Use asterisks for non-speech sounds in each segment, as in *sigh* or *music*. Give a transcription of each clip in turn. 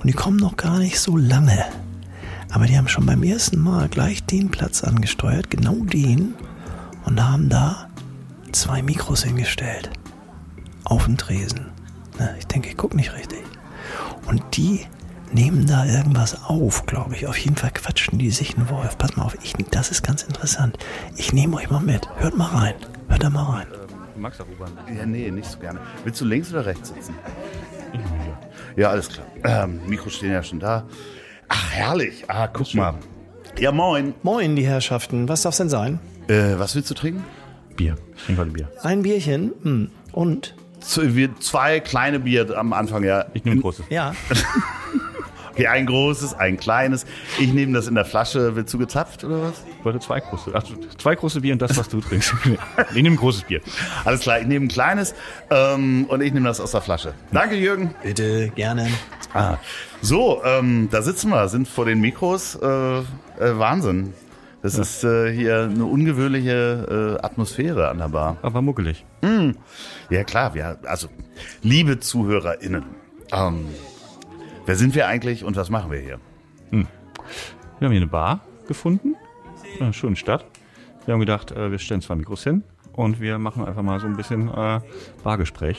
Und die kommen noch gar nicht so lange. Aber die haben schon beim ersten Mal gleich den Platz angesteuert, genau den, und haben da zwei Mikros hingestellt. Auf den Tresen. Na, ich denke, ich gucke nicht richtig. Und die nehmen da irgendwas auf, glaube ich. Auf jeden Fall quatschen die sich einen Wolf. Pass mal auf, ich, das ist ganz interessant. Ich nehme euch mal mit. Hört mal rein. Hört da mal rein. Du magst auch U-Bahn. Ja, nee, nicht so gerne. Willst du links oder rechts sitzen? Ja, alles klar. Ähm, Mikros stehen ja schon da. Ach, herrlich. Ah, guck mal. Ja, moin. Moin, die Herrschaften. Was darf's denn sein? Äh, was willst du trinken? Bier. Ich trinke heute Bier. Ein Bierchen. Hm. Und? Z wir zwei kleine Bier am Anfang, ja. Ich nehme ein großes. Ja. *laughs* Okay, ein großes, ein kleines. Ich nehme das in der Flasche. Willst du gezapft oder was? Ich wollte zwei große. Ach, zwei große Bier und das, was du trinkst. *laughs* ich nehme ein großes Bier. Alles klar, ich nehme ein kleines ähm, und ich nehme das aus der Flasche. Danke, Jürgen. Bitte, gerne. Ah, so, ähm, da sitzen wir, sind vor den Mikros. Äh, äh, Wahnsinn. Das Ja. ist äh, hier eine ungewöhnliche äh, Atmosphäre an der Bar. Aber muckelig. Ja klar, wir, also liebe ZuhörerInnen, ähm, wer sind wir eigentlich und was machen wir hier? Wir haben hier eine Bar gefunden. In einer schönen Stadt. Wir haben gedacht, äh, wir stellen zwei Mikros hin und wir machen einfach mal so ein bisschen äh, Bargespräch.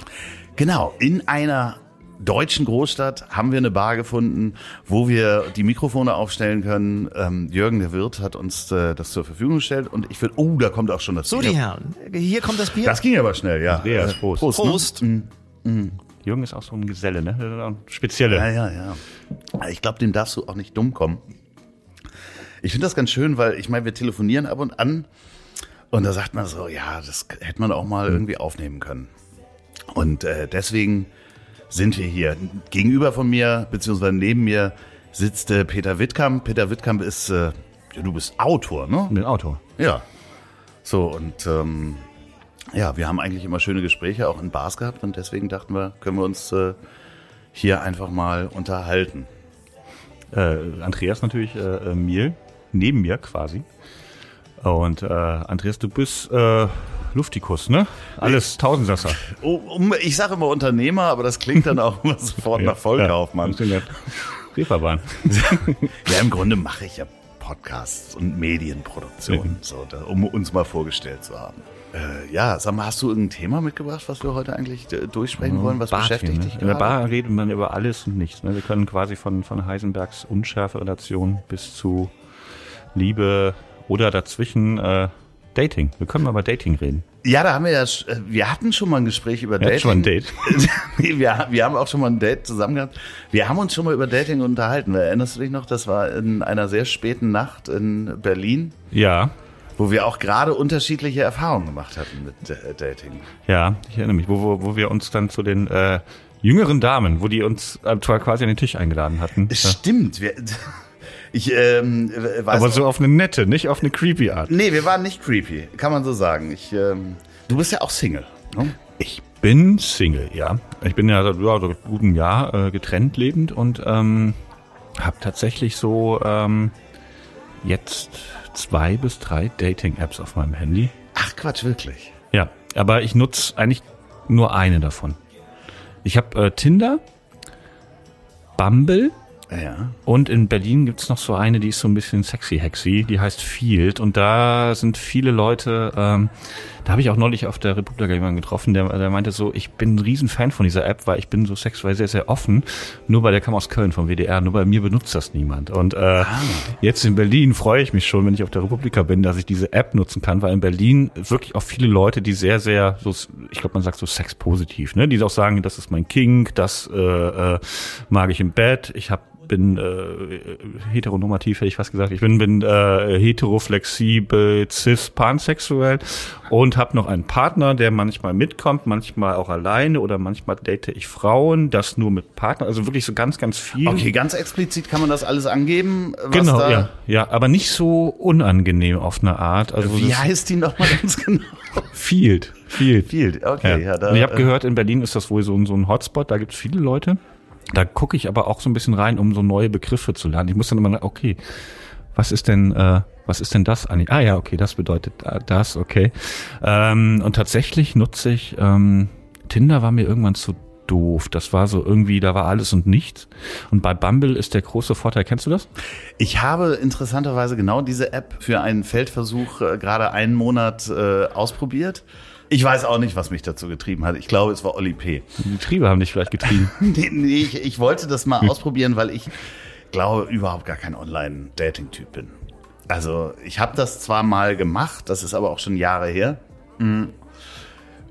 Genau, in einer deutschen Großstadt haben wir eine Bar gefunden, wo wir die Mikrofone aufstellen können. Ähm, Jürgen, der Wirt, hat uns äh, das zur Verfügung gestellt und ich finde, oh, da kommt auch schon das So, Bier. die Herren. Hier kommt das Bier. Das ging aber schnell, ja. Andreas, Prost. Prost. Prost. Ne? Mm. Jürgen ist auch so ein Geselle, ne? Spezielle. Ja, ja, ja. Ich glaube, dem darfst du auch nicht dumm kommen. Ich finde das ganz schön, weil ich meine, wir telefonieren ab und an und da sagt man so, ja, das hätte man auch mal irgendwie aufnehmen können. Und äh, deswegen sind wir hier. Gegenüber von mir, beziehungsweise neben mir, sitzt äh, Peter Wittkamp. Peter Wittkamp ist, äh, ja, du bist Autor, ne? Den Autor. Ja. So, und ähm, ja, wir haben eigentlich immer schöne Gespräche auch in Bars gehabt und deswegen dachten wir, können wir uns äh, hier einfach mal unterhalten. Äh, Andreas natürlich äh, äh, mir, neben mir quasi. Und äh, Andreas, du bist äh, Luftikus, ne? Alles Tausendsasser. Oh, um, ich sage immer Unternehmer, aber das klingt dann auch immer *laughs* sofort nach Vollkaufmann. Ja, Reeperbahn. *laughs* Ja, im Grunde mache ich ja Podcasts und Medienproduktion, so, da, um uns mal vorgestellt zu haben. Äh, ja, sag mal, hast du irgendein Thema mitgebracht, was wir heute eigentlich äh, durchsprechen wollen? Was Barthemen, beschäftigt ne? dich In der gerade? Bar redet man über alles und nichts. Ne? Wir können quasi von, von Heisenbergs Unschärfe-Relation bis zu Liebe oder dazwischen äh, Dating. Wir können mal über Dating reden. Ja, da haben wir ja, äh, wir hatten schon mal ein Gespräch über Dating. schon ein Date. *laughs* Wir, wir haben auch schon mal ein Date zusammen gehabt. Wir haben uns schon mal über Dating unterhalten. Erinnerst du dich noch? Das war in einer sehr späten Nacht in Berlin, Ja, wo wir auch gerade unterschiedliche Erfahrungen gemacht hatten mit äh, Dating. ja, ich erinnere mich, wo, wo, wo wir uns dann zu den äh, jüngeren Damen, wo die uns äh, quasi an den Tisch eingeladen hatten. Stimmt. Wir, *laughs* ich ähm, weiß Aber so auf eine nette, nicht auf eine creepy Art. Nee, wir waren nicht creepy, kann man so sagen. Ich, ähm, du bist ja auch Single. Ne? Ich bin Single, ja. Ich bin ja seit ja, so gutem Jahr äh, getrennt lebend und ähm, habe tatsächlich so ähm, jetzt zwei bis drei Dating-Apps auf meinem Handy. Ach Quatsch, wirklich. Ja, aber ich nutze eigentlich nur eine davon. Ich habe äh, Tinder, Bumble Ja. und in Berlin gibt's noch so eine, die ist so ein bisschen sexy-hexy, die heißt Field. Und da sind viele Leute, ähm, da habe ich auch neulich auf der Republika jemanden getroffen, der, der meinte so, ich bin ein Riesenfan von dieser App, weil ich bin so sexuell sehr, sehr offen. Nur bei der kam aus Köln vom WDR, nur bei mir benutzt das niemand. Und äh, jetzt in Berlin freue ich mich schon, wenn ich auf der Republika bin, dass ich diese App nutzen kann, weil in Berlin wirklich auch viele Leute, die sehr, sehr, so, ich glaube, man sagt so sexpositiv, ne? die auch sagen, das ist mein King, das äh, äh, mag ich im Bett, ich habe bin äh, heteronormativ, hätte ich fast gesagt. Ich bin, bin äh, heteroflexibel, cis, pansexuell und habe noch einen Partner, der manchmal mitkommt, manchmal auch alleine oder manchmal date ich Frauen, das nur mit Partner, also wirklich so ganz, ganz viel. Okay, ganz explizit kann man das alles angeben. Was genau, da, ja, ja, aber nicht so unangenehm auf eine Art. Also Wie heißt die nochmal ganz genau? Field, Field. Field, okay. Ja. da, und ich habe äh, gehört, in Berlin ist das wohl so, so ein Hotspot, da gibt es viele Leute. Da gucke ich aber auch so ein bisschen rein, um so neue Begriffe zu lernen. Ich muss dann immer, okay, was ist denn, äh, was ist denn das eigentlich? Ah ja, okay, das bedeutet äh, das, okay. Ähm, und tatsächlich nutze ich, ähm, Tinder war mir irgendwann zu doof. Das war so irgendwie, da war alles und nichts. Und bei Bumble ist der große Vorteil, kennst du das? Ich habe interessanterweise genau diese App für einen Feldversuch äh, gerade einen Monat äh, ausprobiert. Ich weiß auch nicht, was mich dazu getrieben hat. Ich glaube, es war Oli P. Die Triebe haben dich vielleicht getrieben. *laughs* Nee, nee ich, ich wollte das mal *laughs* ausprobieren, weil ich glaube, überhaupt gar kein Online-Dating-Typ bin. Also ich habe das zwar mal gemacht, das ist aber auch schon Jahre her. Mhm.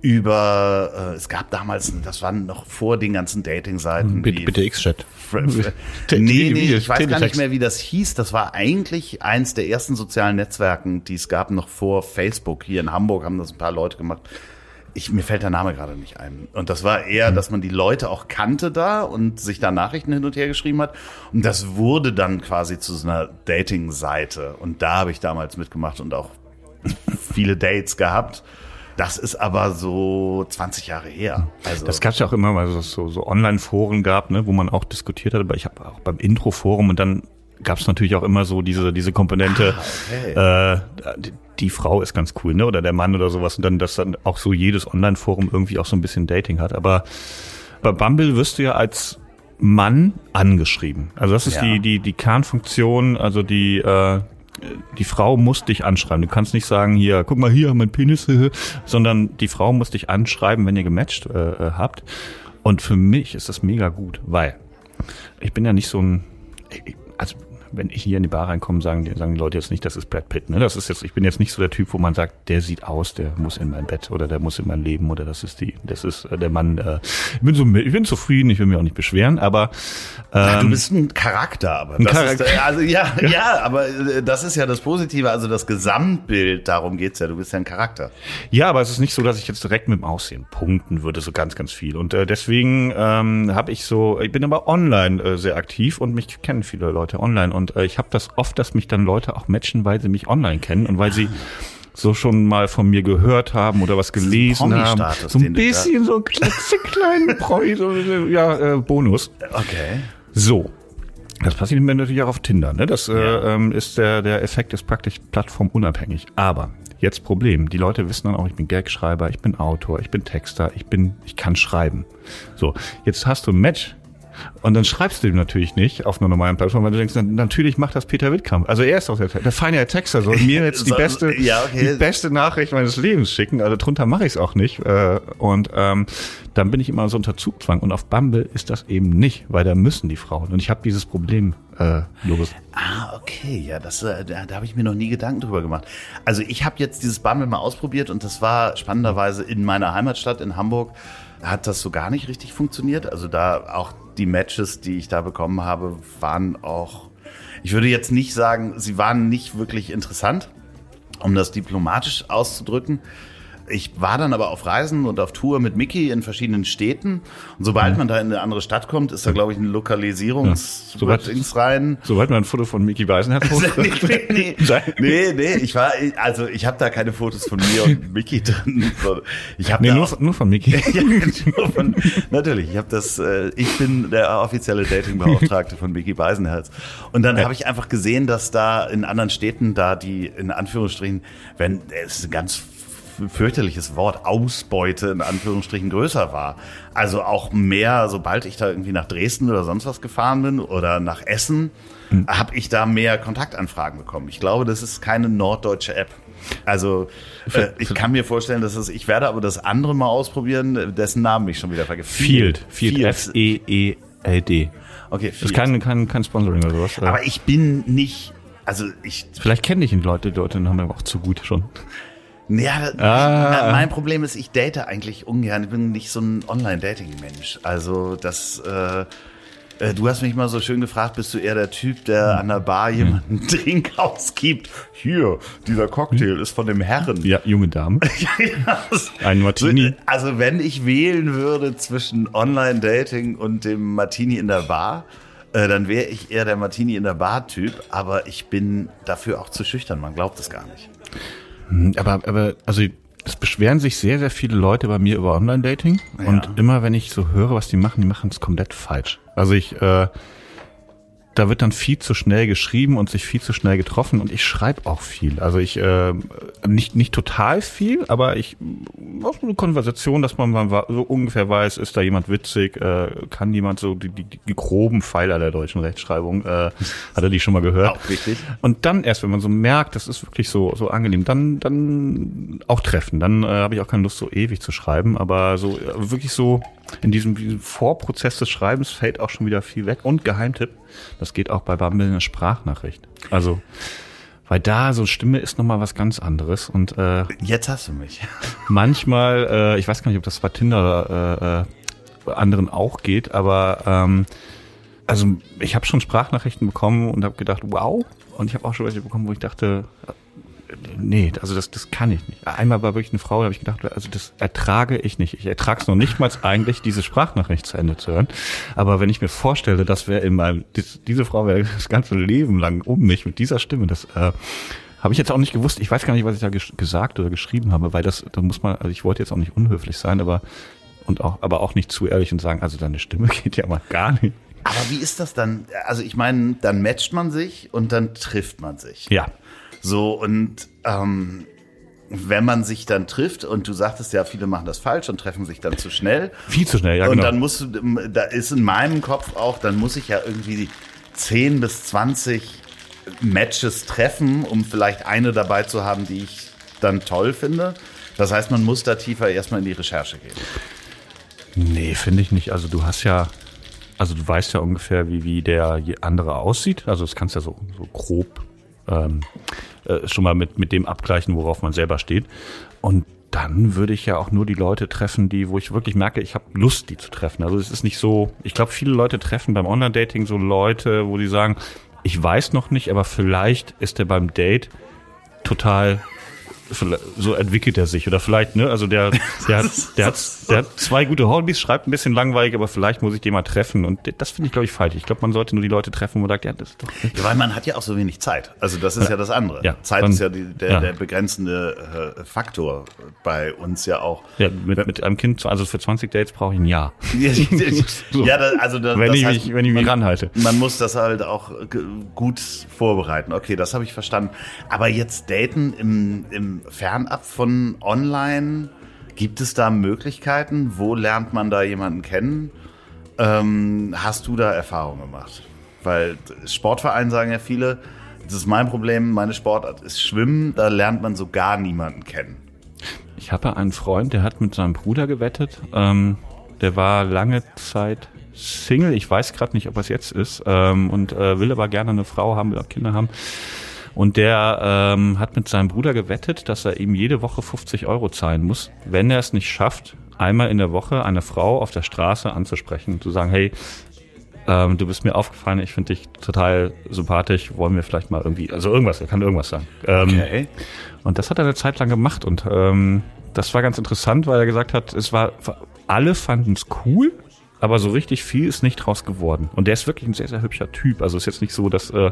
Über, äh, es gab damals, das waren noch vor den ganzen Dating-Seiten. bitte, wie bitte X-Chat. *laughs* Nee, nee, ich weiß gar nicht mehr, wie das hieß. Das war eigentlich eins der ersten sozialen Netzwerken, die es gab, noch vor Facebook. Hier in Hamburg haben das ein paar Leute gemacht. Ich, mir fällt der Name gerade nicht ein. Und das war eher, dass man die Leute auch kannte da und sich da Nachrichten hin und her geschrieben hat. Und das wurde dann quasi zu so einer Dating-Seite. Und da habe ich damals mitgemacht und auch *laughs* viele Dates gehabt. Das ist aber so 20 Jahre her. Also, Das gab es ja auch immer, weil es so, so Online-Foren gab, ne, wo man auch diskutiert hat. Aber ich habe auch beim Intro-Forum und dann gab es natürlich auch immer so diese diese Komponente. Ah, äh, die, die Frau ist ganz cool, ne, oder der Mann oder sowas. Und dann, dass dann auch so jedes Online-Forum irgendwie auch so ein bisschen Dating hat. Aber bei Bumble wirst du ja als Mann angeschrieben. Also das ist Ja. die die die Kernfunktion. Also die äh, die Frau muss dich anschreiben. Du kannst nicht sagen, hier, guck mal hier, mein Penis, *laughs* sondern die Frau muss dich anschreiben, wenn ihr gematcht äh, äh, habt. Und für mich ist das mega gut, weil ich bin ja nicht so ein, also wenn ich hier in die Bar reinkomme, sagen die, sagen die Leute jetzt nicht, das ist Brad Pitt. Ne? Das ist jetzt, ich bin jetzt nicht so der Typ, wo man sagt, der sieht aus, der muss in mein Bett oder der muss in mein Leben oder das ist die, das ist äh, der Mann. Äh, ich bin so, ich bin zufrieden, ich will mich auch nicht beschweren, aber Ja, ähm, du bist ein Charakter, aber Ein Charakter. Ist, äh, also ja, ja, aber äh, das ist ja das Positive, also das Gesamtbild, darum geht's ja, du bist ja ein Charakter. Ja, aber es ist nicht so, dass ich jetzt direkt mit dem Aussehen punkten würde, so ganz, ganz viel. Und äh, deswegen ähm, habe ich so, ich bin aber online äh, sehr aktiv und mich kennen viele Leute online. Und äh, ich habe das oft, dass mich dann Leute auch matchen, weil sie mich online kennen und weil sie so schon mal von mir gehört haben oder was gelesen haben. *laughs* So ein bisschen so einen klitzekleinen Promi, so, ja, äh, Bonus. Okay. So. Das passiert mir natürlich auch auf Tinder. Ne? Das äh, ähm, ist der, der Effekt ist praktisch plattformunabhängig. Aber jetzt Problem. Die Leute wissen dann auch, ich bin Gagschreiber, ich bin Autor, ich bin Texter, ich bin, ich kann schreiben. So, jetzt hast du ein Match. Und dann schreibst du ihm natürlich nicht auf einer normalen Plattform, weil du denkst, na, natürlich macht das Peter Wittkamp. Also er ist doch der, der feine Texter, soll mir jetzt die *laughs* beste, ja, okay. die beste Nachricht meines Lebens schicken. Also drunter mache ich es auch nicht. Äh, Und ähm, dann bin ich immer so unter Zugzwang. Und auf Bumble ist das eben nicht, weil da müssen die Frauen. Und ich habe dieses Problem, äh, Loris. Ah, okay, ja, das, äh, da, da habe ich mir noch nie Gedanken drüber gemacht. Also ich habe jetzt dieses Bumble mal ausprobiert und das war spannenderweise in meiner Heimatstadt in Hamburg hat das so gar nicht richtig funktioniert. Also da auch die Matches, die ich da bekommen habe, waren auch, ich würde jetzt nicht sagen, sie waren nicht wirklich interessant, um das diplomatisch auszudrücken. Ich war dann aber auf Reisen und auf Tour mit Mickey in verschiedenen Städten. Und sobald man da in eine andere Stadt kommt, ist da, glaube ich, ein Lokalisierungs Ja. Sobald- rein. Soweit man ein Foto von Mickey Weisenherz *laughs* nee, hochkriegt. nee, *laughs* nee, nee, ich war, also ich habe da keine Fotos von mir und Mickey drin. Ich habe Nee, da nur, auch- nur von Mickey. *laughs* ja, nur von, natürlich, ich habe das, äh, ich bin der offizielle Datingbeauftragte von Mickey Beisenherz. Und dann habe ich einfach gesehen, dass da in anderen Städten da die, in Anführungsstrichen, wenn, es ist ganz fürchterliches Wort, Ausbeute in Anführungsstrichen größer war. Also auch mehr, sobald ich da irgendwie nach Dresden oder sonst was gefahren bin oder nach Essen, habe ich da mehr Kontaktanfragen bekommen. Ich glaube, das ist keine norddeutsche App. Also äh, ich kann mir vorstellen, dass es, ich werde aber das andere mal ausprobieren, dessen Namen ich schon wieder vergesse. Field. Field. F-E-E-L-D. Okay, Das ist Field. kein, kein, kein Sponsoring oder sowas. aber ich bin nicht, also ich, Vielleicht kenne ich ihn Leute, die Leute haben wir auch zu gut schon. Ja, Ah. mein, Problem ist, ich date eigentlich ungern. Ich bin nicht so ein Online-Dating-Mensch. Also das, äh, Äh, du hast mich mal so schön gefragt, bist du eher der Typ, der an der Bar jemanden *laughs* einen Drink ausgibt? Hier, dieser Cocktail ist von dem Herren. Ja, junge Dame. *laughs* Ja, Ein Martini. Also wenn ich wählen würde zwischen Online-Dating und dem Martini in der Bar, äh, dann wäre ich eher der Martini in der Bar-Typ. Aber ich bin dafür auch zu schüchtern. Man glaubt es gar nicht. Aber, aber, also es beschweren sich sehr, sehr viele Leute bei mir über Online-Dating. Und immer wenn ich so höre, was die machen, die machen es komplett falsch. Also ich, äh, da wird dann viel zu schnell geschrieben und sich viel zu schnell getroffen und ich schreibe auch viel. Also ich äh, nicht nicht total viel, aber ich auch so eine Konversation, dass man mal so ungefähr weiß, ist da jemand witzig, äh, kann jemand so die, die, die groben Pfeiler der deutschen Rechtschreibung, äh, *laughs* hat er die schon mal gehört? Auch wichtig. Und dann erst, wenn man so merkt, das ist wirklich so so angenehm, dann dann auch treffen. Dann äh, habe ich auch keine Lust, so ewig zu schreiben, aber so äh, wirklich so in diesem, diesem Vorprozess des Schreibens fällt auch schon wieder viel weg. Und Geheimtipp, das geht auch bei Bumble eine Sprachnachricht. Also, weil da so Stimme ist nochmal was ganz anderes. Und äh, Jetzt hast du mich. *laughs* manchmal, äh, ich weiß gar nicht, ob das bei Tinder äh, äh, anderen auch geht, aber ähm, also ich habe schon Sprachnachrichten bekommen und habe gedacht, wow. Und ich habe auch schon welche bekommen, wo ich dachte, nee, also das, das kann ich nicht. Einmal war wirklich eine Frau, da habe ich gedacht, also das ertrage ich nicht. Ich ertrage es noch nicht mal eigentlich, diese Sprachnachricht zu Ende zu hören. Aber wenn ich mir vorstelle, das wäre in meinem, dies, diese Frau wäre das ganze Leben lang um mich mit dieser Stimme, das äh, habe ich jetzt auch nicht gewusst. Ich weiß gar nicht, was ich da ges gesagt oder geschrieben habe, weil das, da muss man, also ich wollte jetzt auch nicht unhöflich sein, aber und auch, aber auch nicht zu ehrlich und sagen, also deine Stimme *laughs* geht ja mal gar nicht. Aber wie ist das dann? Also ich meine, dann matcht man sich und dann trifft man sich. Ja. So, und ähm, wenn man sich dann trifft, und du sagtest ja, viele machen das falsch und treffen sich dann zu schnell. Viel zu schnell, ja, und genau. dann musst du, da ist in meinem Kopf auch, dann muss ich ja irgendwie 10 bis 20 Matches treffen, um vielleicht eine dabei zu haben, die ich dann toll finde. Das heißt, man muss da tiefer erstmal in die Recherche gehen. Nee, finde ich nicht. Also du hast ja, also du weißt ja ungefähr, wie, wie der andere aussieht. Also das kannst du ja so, so grob ähm, äh, schon mal mit, mit dem abgleichen, worauf man selber steht. Und dann würde ich ja auch nur die Leute treffen, die, wo ich wirklich merke, ich habe Lust, die zu treffen. Also es ist nicht so, ich glaube, viele Leute treffen beim Online-Dating so Leute, wo die sagen, ich weiß noch nicht, aber vielleicht ist der beim Date total so entwickelt er sich oder vielleicht ne also der der hat, *laughs* der hat der hat zwei gute Hobbys schreibt ein bisschen langweilig aber vielleicht muss ich den mal treffen und das finde ich glaube ich falsch ich glaube man sollte nur die Leute treffen wo man sagt ja das ist doch Ja, weil man hat ja auch so wenig Zeit. Also das ist ja, das andere. Ja, Zeit dann- ist ja die, der, ja. der begrenzende äh, Faktor bei uns ja auch. ja, mit, mit einem Kind also für 20 Dates brauche ich ein Jahr *laughs* *laughs* ja, da, also da, wenn das ich heißt, mich wenn ich mich man, ranhalte man muss das halt auch gut vorbereiten. Okay, das habe ich verstanden. Aber jetzt daten im, im Fernab von online, gibt es da Möglichkeiten? Wo lernt man da jemanden kennen? Ähm, hast du da Erfahrungen gemacht? Weil Sportverein sagen ja viele, das ist mein Problem, meine Sportart ist Schwimmen, da lernt man so gar niemanden kennen. Ich habe einen Freund, der hat mit seinem Bruder gewettet. Ähm, der war lange Zeit Single. Ich weiß gerade nicht, ob es jetzt ist. Ähm, und äh, will aber gerne eine Frau haben, will auch Kinder haben. Und der ähm, hat mit seinem Bruder gewettet, dass er ihm jede Woche 50 Euro zahlen muss, wenn er es nicht schafft, einmal in der Woche eine Frau auf der Straße anzusprechen und zu sagen, hey, ähm, du bist mir aufgefallen, ich finde dich total sympathisch, wollen wir vielleicht mal irgendwie, also irgendwas, er kann irgendwas sagen. Ähm, und das hat er eine Zeit lang gemacht und ähm, das war ganz interessant, weil er gesagt hat, es war, alle fanden es cool, aber so richtig viel ist nicht draus geworden. Und der ist wirklich ein sehr, sehr hübscher Typ. Also ist jetzt nicht so, dass, äh,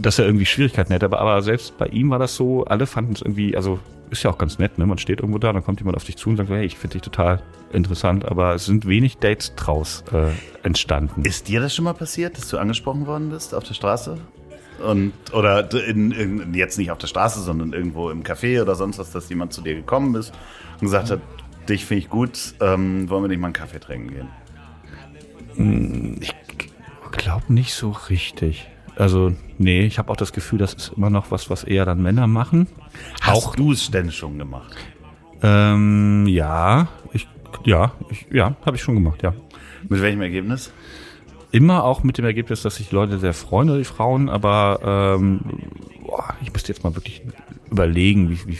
dass er irgendwie Schwierigkeiten hätte, aber, aber selbst bei ihm war das so, alle fanden es irgendwie, also ist ja auch ganz nett, ne? Man steht irgendwo da, dann kommt jemand auf dich zu und sagt, hey, ich finde dich total interessant, aber es sind wenig Dates draus äh, entstanden. Ist dir das schon mal passiert, dass du angesprochen worden bist auf der Straße? Und, oder in, in, jetzt nicht auf der Straße, sondern irgendwo im Café oder sonst was, dass jemand zu dir gekommen ist und gesagt hat, dich finde ich gut, ähm, wollen wir nicht mal einen Kaffee trinken gehen? Ich glaube nicht so richtig. Also, nee, ich habe auch das Gefühl, das ist immer noch was, was eher dann Männer machen. Hast du es denn schon gemacht? Ähm, ja, ich, ja, ich, ja, habe ich schon gemacht, ja. Mit welchem Ergebnis? Immer auch mit dem Ergebnis, dass sich Leute sehr freuen, oder die Frauen, aber ähm, boah, ich müsste jetzt mal wirklich überlegen, wie, wie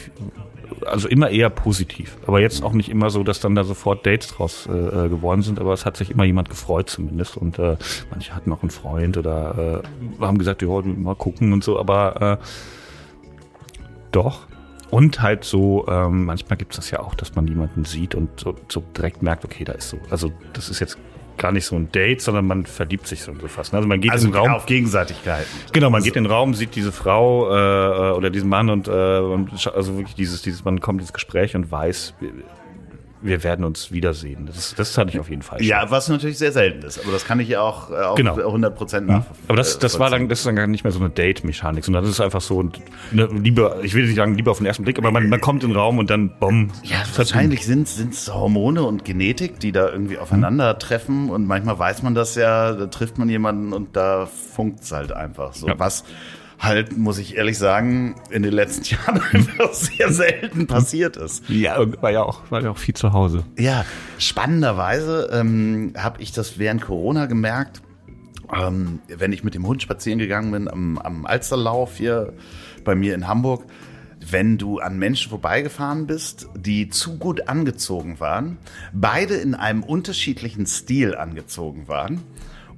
also immer eher positiv. Aber jetzt auch nicht immer so, dass dann da sofort Dates draus äh, geworden sind, aber es hat sich immer jemand gefreut zumindest. Und äh, manche hatten auch einen Freund oder äh, haben gesagt, ja, mal gucken und so, aber äh, doch. Und halt so, ähm, manchmal gibt es das ja auch, dass man jemanden sieht und so, so direkt merkt, okay, da ist so, also das ist jetzt gar nicht so ein Date, sondern man verliebt sich so fast. Also man geht Also in den Raum. auf Gegenseitigkeiten. Genau, man geht in den Raum, sieht diese Frau äh, oder diesen Mann und, äh, und also wirklich dieses, dieses, man kommt ins Gespräch und weiß, wir, werden uns wiedersehen. Das, das hatte ich auf jeden Fall. schon. Ja, was natürlich sehr selten ist, aber das kann ich ja auch, äh, auch Genau. 100 Prozent nachvollziehen. Aber das, das war dann, das ist dann gar nicht mehr so eine Date-Mechanik, sondern das ist einfach so eine Liebe, ich will nicht sagen Liebe auf den ersten Blick, aber man, man kommt in den Raum und dann, bumm. Ja, wahrscheinlich sind es Hormone und Genetik, die da irgendwie aufeinandertreffen und manchmal weiß man das ja, da trifft man jemanden und da funkt's halt einfach so. Ja. Was halt, muss ich ehrlich sagen, in den letzten *laughs* Jahren einfach sehr selten passiert ist. Ja, war ja auch, war ja auch viel zu Hause. Ja, spannenderweise ähm, habe ich das während Corona gemerkt, ähm, wenn ich mit dem Hund spazieren gegangen bin am, am Alsterlauf hier bei mir in Hamburg, wenn du an Menschen vorbeigefahren bist, die zu gut angezogen waren, beide in einem unterschiedlichen Stil angezogen waren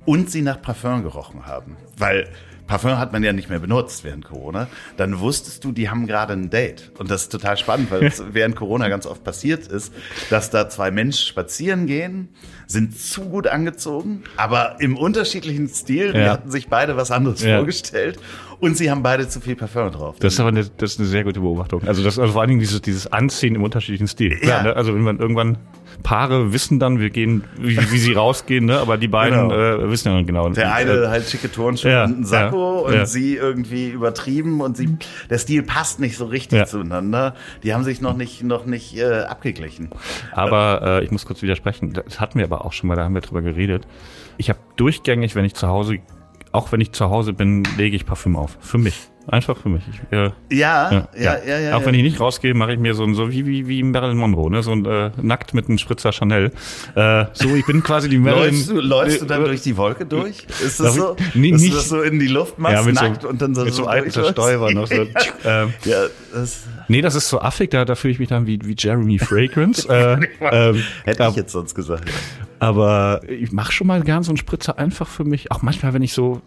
und sie nach Parfum gerochen haben. Weil Parfum hat man ja nicht mehr benutzt während Corona. Dann wusstest du, die haben gerade ein Date. Und das ist total spannend, weil es *laughs* während Corona ganz oft passiert ist, dass da zwei Menschen spazieren gehen, sind zu gut angezogen, aber im unterschiedlichen Stil. Die Ja. hatten sich beide was anderes Ja. vorgestellt. Und sie haben beide zu viel Parfum drauf. Das ist aber eine, das ist eine sehr gute Beobachtung. Also das, also vor allen Dingen dieses, dieses Anziehen im unterschiedlichen Stil. Ja. Klar, ne? Also wenn man irgendwann Paare wissen dann, wir gehen, wie, wie sie rausgehen, ne? Aber die beiden Genau. äh, wissen ja genau. Der eine äh, halt schicke Turnschuhe ja, und einen Sakko ja, und ja. sie irgendwie übertrieben und sie, der Stil passt nicht so richtig zueinander. Die haben sich noch nicht, noch nicht äh, abgeglichen. Aber äh, ich muss kurz widersprechen. Das hatten wir aber auch schon mal, da haben wir drüber geredet. Ich habe durchgängig, wenn ich zu Hause, auch wenn ich zu Hause bin, lege ich Parfüm auf. Für mich. Einfach für mich. Ich, äh, Ja, ja, ja, ja. Auch wenn ich nicht rausgehe, mache ich mir so ein, so wie, wie, wie Marilyn Monroe, ne? So ein äh, nackt mit einem Spritzer Chanel. Äh, so, ich bin quasi die Marilyn. Läufst du, läufst du dann äh, durch die Wolke durch? Ist das so? ich- Nee, dass nicht- du das so in die Luft machst, ja, mit nackt so, und dann so, mit so, so alten? Zerstäuber noch. So, *laughs* ähm, Ja, das nee, das ist so affig, da, da fühle ich mich dann wie, wie Jeremy Fragrance. *laughs* äh, ähm, hätte ich jetzt sonst gesagt. Aber ich mache schon mal gern so einen Spritzer einfach für mich. Auch manchmal, wenn ich so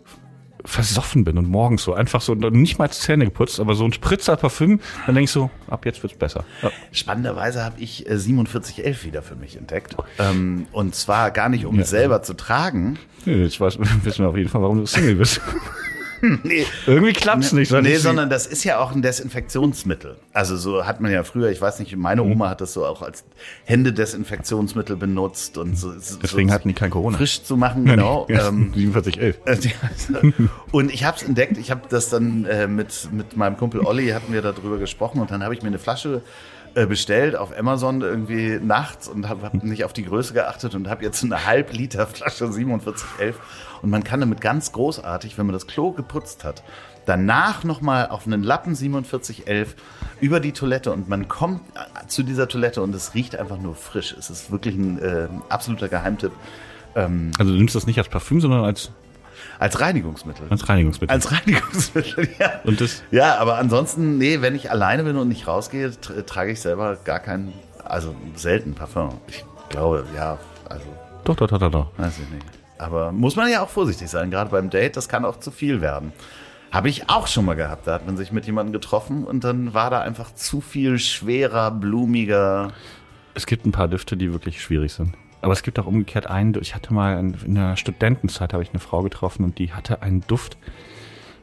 versoffen bin und morgens so einfach so nicht mal Zähne geputzt, aber so ein Spritzer Parfüm, dann denke ich so, ab jetzt wird's besser. Ja. Spannenderweise habe ich äh, 4711 wieder für mich entdeckt. Ähm, und zwar gar nicht, um Ja. es selber zu tragen. Jetzt weiß, *laughs* wissen wir auf jeden Fall, warum du Single bist. *laughs* *laughs* Nee, Irgendwie klappt's nicht. seit nee, sondern das ist ja auch ein Desinfektionsmittel. Also so hat man ja früher, ich weiß nicht, meine Mhm. Oma hat das so auch als Händedesinfektionsmittel benutzt und so. Deswegen so hatten die kein Corona. Frisch zu machen, genau. Ja, ähm, *laughs* 4711. Äh, *laughs* und ich habe es entdeckt, ich habe das dann äh, mit, mit meinem Kumpel Olli, hatten wir darüber gesprochen und dann habe ich mir eine Flasche bestellt auf Amazon irgendwie nachts und habe hab nicht auf die Größe geachtet und habe jetzt eine halb Liter Flasche 4711 und man kann damit ganz großartig, wenn man das Klo geputzt hat, danach nochmal auf einen Lappen 4711 über die Toilette und man kommt äh, zu dieser Toilette und es riecht einfach nur frisch. Es ist wirklich ein äh, absoluter Geheimtipp. Also du nimmst das nicht als Parfüm, sondern als, Als Reinigungsmittel. als Reinigungsmittel. Als Reinigungsmittel, *laughs* ja. Und das- Ja, aber ansonsten, nee, wenn ich alleine bin und nicht rausgehe, tr- trage ich selber gar keinen, also selten Parfum. Ich glaube, ja, also, doch, doch, doch, doch, doch. weiß ich nicht. Aber muss man ja auch vorsichtig sein, gerade beim Date, das kann auch zu viel werden. Habe ich auch schon mal gehabt. Da hat man sich mit jemandem getroffen und dann war da einfach zu viel schwerer, blumiger. Es gibt ein paar Düfte, die wirklich schwierig sind. Aber es gibt auch umgekehrt einen, ich hatte mal in der Studentenzeit habe ich eine Frau getroffen und die hatte einen Duft,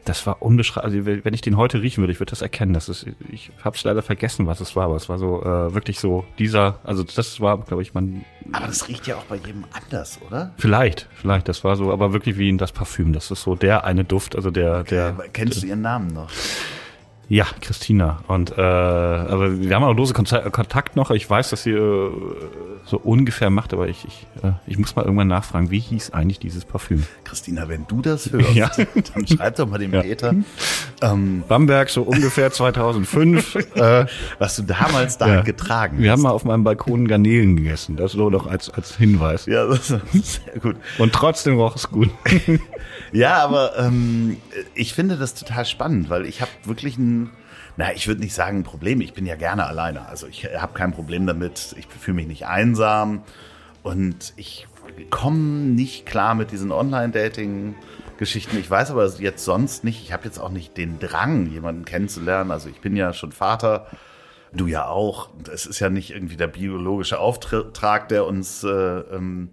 das war unbeschreiblich. Also wenn ich den heute riechen würde, ich würde das erkennen. Das ist, ich habe es leider vergessen, was es war, aber es war so äh, wirklich so dieser, also das war, glaube ich, man Aber das riecht ja auch bei jedem anders, oder? vielleicht, vielleicht, das war so, aber wirklich wie in das Parfüm. Das ist so der eine Duft, also der, der, Kennst du ihren Namen noch? Ja, Christina. Und äh, aber wir haben auch lose Konta- Kontakt noch. Ich weiß, dass sie äh, so ungefähr macht, aber ich, ich, äh, ich muss mal irgendwann nachfragen, wie hieß eigentlich dieses Parfüm? Christina, wenn du das hörst, *laughs* Ja. dann schreib doch mal dem Ja. Peter. Ähm, Bamberg, so ungefähr 2005. *laughs* äh, was du damals da ja. getragen Wir hast. haben mal auf meinem Balkon Garnelen gegessen. Das nur noch als, als Hinweis. ja, das ist sehr gut. Und trotzdem roch es gut. *laughs* Ja, aber ähm, ich finde das total spannend, weil ich habe wirklich ein, Na, ich würde nicht sagen ein Problem. Ich bin ja gerne alleine. Also ich habe kein Problem damit. Ich fühle mich nicht einsam und ich komme nicht klar mit diesen Online-Dating-Geschichten. Ich weiß aber jetzt sonst nicht. Ich habe jetzt auch nicht den Drang, jemanden kennenzulernen. Also ich bin ja schon Vater. Du ja auch. Es ist ja nicht irgendwie der biologische Auftrag, der uns äh, ähm,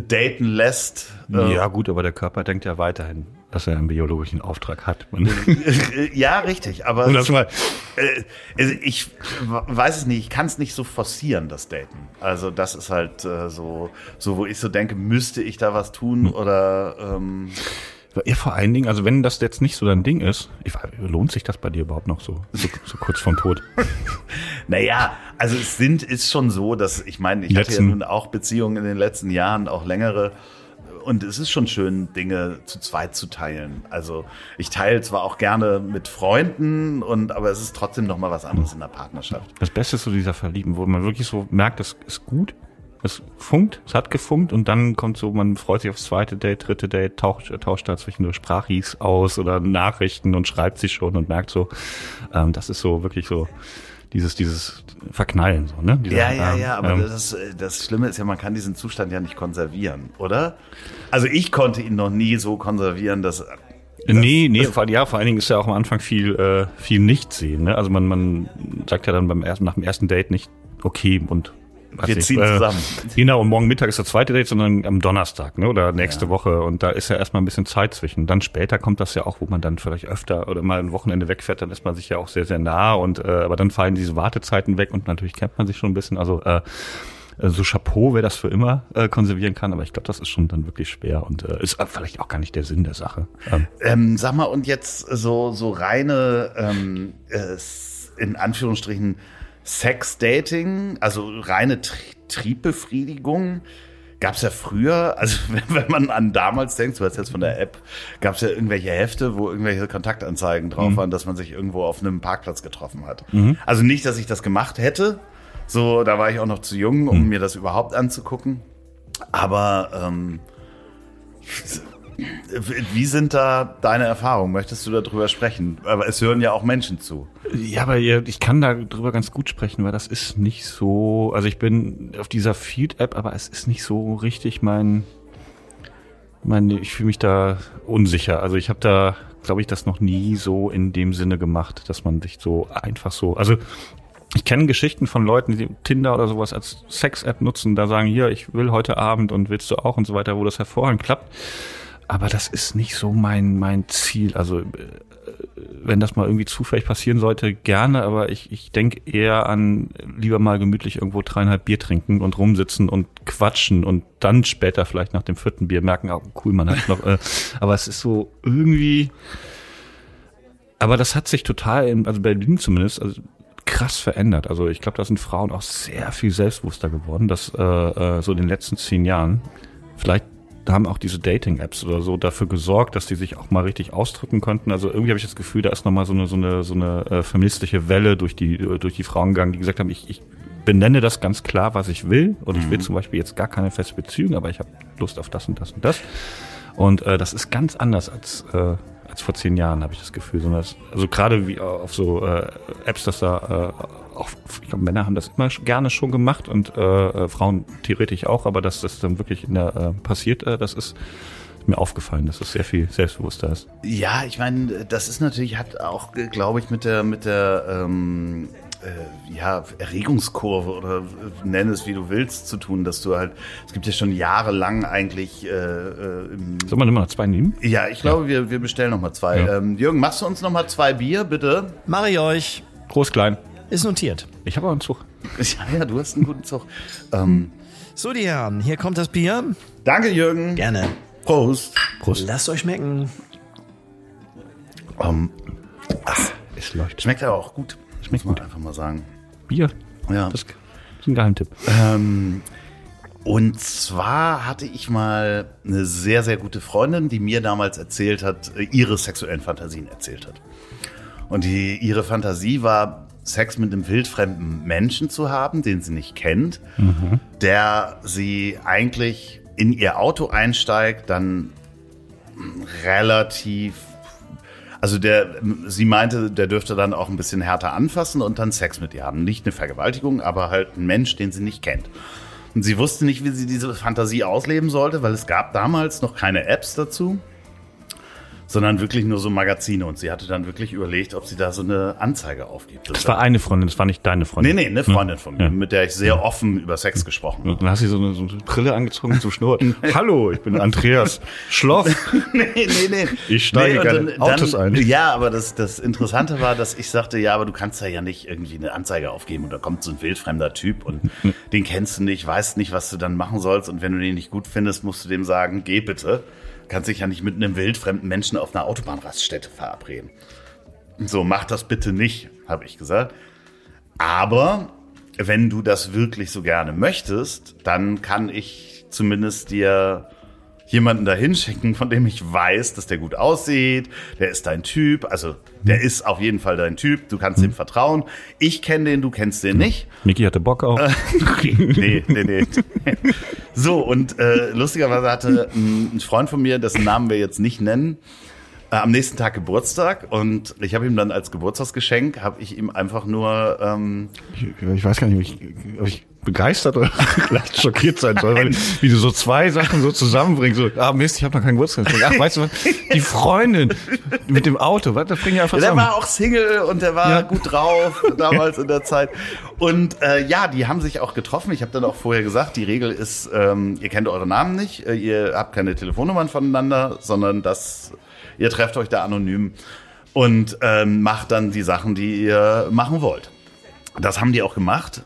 daten lässt. Ja, gut, aber der Körper denkt ja weiterhin dass er einen biologischen Auftrag hat. *laughs* ja, richtig. Aber das mal. Äh, ich weiß es nicht. Ich kann es nicht so forcieren, das Daten. Also das ist halt äh, so, so, wo ich so denke, müsste ich da was tun hm. oder ähm, ja, vor allen Dingen, also wenn das jetzt nicht so dein Ding ist, ich, lohnt sich das bei dir überhaupt noch so, so, so kurz vorm Tod? *laughs* naja, also es sind, ist schon so, dass ich meine, ich letzten. hatte ja nun auch Beziehungen in den letzten Jahren, auch längere und es ist schon schön, Dinge zu zweit zu teilen. Also ich teile zwar auch gerne mit Freunden, und aber es ist trotzdem noch mal was anderes in der Partnerschaft. Das Beste ist so dieser Verlieben, wo man wirklich so merkt, das ist gut, es funkt, es hat gefunkt und dann kommt so, man freut sich aufs zweite Date, dritte Date, tauscht, tauscht da zwischendurch Sprachis aus oder Nachrichten und schreibt sich schon und merkt so, ähm, das ist so wirklich so dieses, dieses Verknallen, so, ne? Dieser, ja, ja, ja, aber ähm, das, das Schlimme ist ja, man kann diesen Zustand ja nicht konservieren, oder? Also ich konnte ihn noch nie so konservieren, dass das, nee, nee, vor, ja, vor allen Dingen ist ja auch am Anfang viel, äh, viel nicht sehen. Ne? Also man, man sagt ja dann beim ersten, nach dem ersten Date nicht, okay, und wir ziehen äh, zusammen. Genau, und morgen Mittag ist das zweite Date, sondern am Donnerstag, ne? Oder nächste ja. Woche. Und da ist ja erstmal ein bisschen Zeit zwischen. Dann später kommt das ja auch, wo man dann vielleicht öfter oder mal ein Wochenende wegfährt, dann ist man sich ja auch sehr, sehr nah und äh, aber dann fallen diese Wartezeiten weg und natürlich kennt man sich schon ein bisschen. Also äh, äh so Chapeau, wer das für immer äh, konservieren kann, aber ich glaube, das ist schon dann wirklich schwer und äh, ist vielleicht auch gar nicht der Sinn der Sache. Ähm. Ähm, sag mal, und jetzt so, so reine ähm, äh, in Anführungsstrichen Sex-Dating, also reine Triebbefriedigung, gab es ja früher, also *laughs* wenn man an damals denkt, du hast jetzt von der App, gab es ja irgendwelche Hefte, wo irgendwelche Kontaktanzeigen drauf mhm. waren, dass man sich irgendwo auf einem Parkplatz getroffen hat. Mhm. Also nicht, dass ich das gemacht hätte, so da war ich auch noch zu jung, um mhm. mir das überhaupt anzugucken. Aber ähm, wie sind da deine Erfahrungen? Möchtest du darüber sprechen? Aber es hören ja auch Menschen zu. Ja, aber ich kann darüber ganz gut sprechen, weil das ist nicht so. Also ich bin auf dieser Feed-App, aber es ist nicht so richtig mein. mein ich fühle mich da unsicher. Also ich habe da, glaube ich, das noch nie so in dem Sinne gemacht, dass man sich so einfach so. Also ich kenne Geschichten von Leuten, die Tinder oder sowas als Sex-App nutzen, da sagen, hier, ich will heute Abend und willst du auch und so weiter, wo das hervorragend klappt aber das ist nicht so mein, mein Ziel. Also, äh, wenn das mal irgendwie zufällig passieren sollte, gerne, aber ich, ich denke eher an lieber mal gemütlich irgendwo dreieinhalb Bier trinken und rumsitzen und quatschen und dann später vielleicht nach dem vierten Bier merken, oh, cool, man hat noch, äh, *laughs* aber es ist so irgendwie, aber das hat sich total, in, also Berlin zumindest, also krass verändert. Also ich glaube, da sind Frauen auch sehr viel selbstbewusster geworden, das äh, äh, so in den letzten zehn Jahren. Vielleicht da haben auch diese Dating-Apps oder so dafür gesorgt, dass die sich auch mal richtig ausdrücken konnten. Also irgendwie habe ich das Gefühl, da ist nochmal so eine, so eine, so eine äh, feministische Welle durch die, äh, durch die Frauen gegangen, die gesagt haben, ich, ich benenne das ganz klar, was ich will. Und ich will mhm. zum Beispiel jetzt gar keine feste Beziehung, aber ich habe Lust auf das und das und das. Und äh, das ist ganz anders als, äh, als vor zehn Jahren, habe ich das Gefühl. Sondern das, also gerade wie auf so äh, Apps, dass da äh, auch, ich glaube, Männer haben das immer gerne schon gemacht und äh, äh, Frauen theoretisch auch, aber dass das dann wirklich in der, äh, passiert, äh, das ist mir aufgefallen, dass es sehr viel selbstbewusster ist. Ja, ich meine, das ist natürlich, hat auch, glaube ich, mit der, mit der ähm, äh, ja, Erregungskurve oder nenn es wie du willst zu tun, dass du halt, es gibt ja schon jahrelang eigentlich. Äh, äh, Soll man immer noch zwei nehmen? Ja, ich glaube, ja. wir, wir bestellen noch mal zwei. Ja. Ähm, Jürgen, machst du uns noch mal zwei Bier, bitte? Mache ich euch. Groß, klein. Ist notiert. Ich habe auch einen Zug. *laughs* Ja, ja, du hast einen guten Zug. Ähm, so, die Herren, hier kommt das Bier. Danke, Jürgen. Gerne. Prost. Prost. Lasst euch schmecken. Um, ach, es läuft. Schmeckt aber auch gut. Schmeckt gut. einfach mal sagen. Bier. Ja. Das ist ein Geheimtipp. Ähm, und zwar hatte ich mal eine sehr, sehr gute Freundin, die mir damals erzählt hat, äh, ihre sexuellen Fantasien erzählt hat. Und die, ihre Fantasie war, Sex mit einem wildfremden Menschen zu haben, den sie nicht kennt, mhm. der sie eigentlich in ihr Auto einsteigt, dann relativ Also der, sie meinte, der dürfte dann auch ein bisschen härter anfassen und dann Sex mit ihr haben. Nicht eine Vergewaltigung, aber halt ein Mensch, den sie nicht kennt. Und sie wusste nicht, wie sie diese Fantasie ausleben sollte, weil es gab damals noch keine Apps dazu sondern wirklich nur so Magazine. Und sie hatte dann wirklich überlegt, ob sie da so eine Anzeige aufgibt. Das war eine Freundin, das war nicht deine Freundin. Nee, nee, eine Freundin von mir, ja. mit der ich sehr offen über Sex gesprochen habe. Und dann hast du so eine, so eine Brille angezogen zum Schnurren. *laughs* Hallo, ich bin Andreas Schloff. *laughs* nee, nee, nee. Ich steige nee, gerne dann, Autos ein. Ja, aber das, das Interessante war, dass ich sagte, ja, aber du kannst da ja nicht irgendwie eine Anzeige aufgeben und da kommt so ein wildfremder Typ und den kennst du nicht, weißt nicht, was du dann machen sollst und wenn du den nicht gut findest, musst du dem sagen, geh bitte kannst dich ja nicht mit einem wildfremden Menschen auf einer Autobahnraststätte verabreden. So, mach das bitte nicht, habe ich gesagt. Aber wenn du das wirklich so gerne möchtest, dann kann ich zumindest dir jemanden dahin schicken, von dem ich weiß, dass der gut aussieht, der ist dein Typ, also der ist auf jeden Fall dein Typ, du kannst mhm. ihm vertrauen. Ich kenne den, du kennst den nicht. Niki hatte Bock auch. *laughs* nee, nee, nee. So, und äh, lustigerweise hatte ein Freund von mir, dessen Namen wir jetzt nicht nennen, äh, am nächsten Tag Geburtstag und ich habe ihm dann als Geburtstagsgeschenk, habe ich ihm einfach nur... Ähm, ich, ich weiß gar nicht, ob ich, begeistert oder *laughs* vielleicht schockiert sein soll, weil wie du so zwei Sachen so zusammenbringst. So, ah Mist, ich habe noch keinen Geburtstag. Ach, weißt du was? Die Freundin mit dem Auto, was? Das bringt ja einfach ja, Der war auch Single und der war ja. gut drauf *laughs* damals in der Zeit. Und äh, ja, die haben sich auch getroffen. Ich habe dann auch vorher gesagt, die Regel ist, ähm, ihr kennt eure Namen nicht, äh, ihr habt keine Telefonnummern voneinander, sondern das, ihr trefft euch da anonym und ähm, macht dann die Sachen, die ihr machen wollt. Das haben die auch gemacht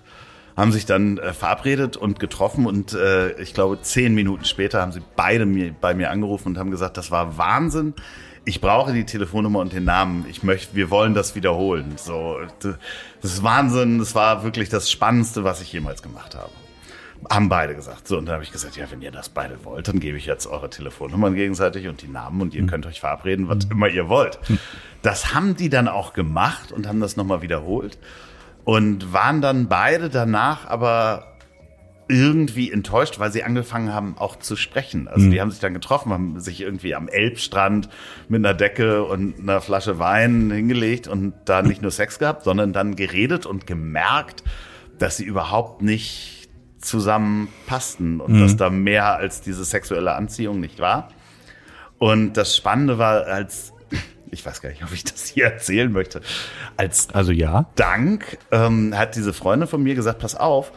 haben sich dann äh, verabredet und getroffen und äh, ich glaube zehn Minuten später haben sie beide mir, bei mir angerufen und haben gesagt, das war Wahnsinn. Ich brauche die Telefonnummer und den Namen. Ich möchte, wir wollen das wiederholen. So, das ist Wahnsinn. Das war wirklich das Spannendste, was ich jemals gemacht habe. Haben beide gesagt. So, und dann habe ich gesagt, ja, wenn ihr das beide wollt, dann gebe ich jetzt eure Telefonnummern gegenseitig und die Namen und ihr mhm. könnt euch verabreden, was mhm. immer ihr wollt. Mhm. Das haben die dann auch gemacht und haben das nochmal wiederholt und waren dann beide danach aber irgendwie enttäuscht, weil sie angefangen haben auch zu sprechen. Also mhm. die haben sich dann getroffen, haben sich irgendwie am Elbstrand mit einer Decke und einer Flasche Wein hingelegt und da nicht nur Sex gehabt, sondern dann geredet und gemerkt, dass sie überhaupt nicht zusammen passten und mhm. dass da mehr als diese sexuelle Anziehung nicht war. Und das Spannende war, als *clears throat* ich weiß gar nicht, ob ich das hier *laughs* erzählen möchte. Als also ja. Dank ähm, hat diese Freundin von mir gesagt, pass auf.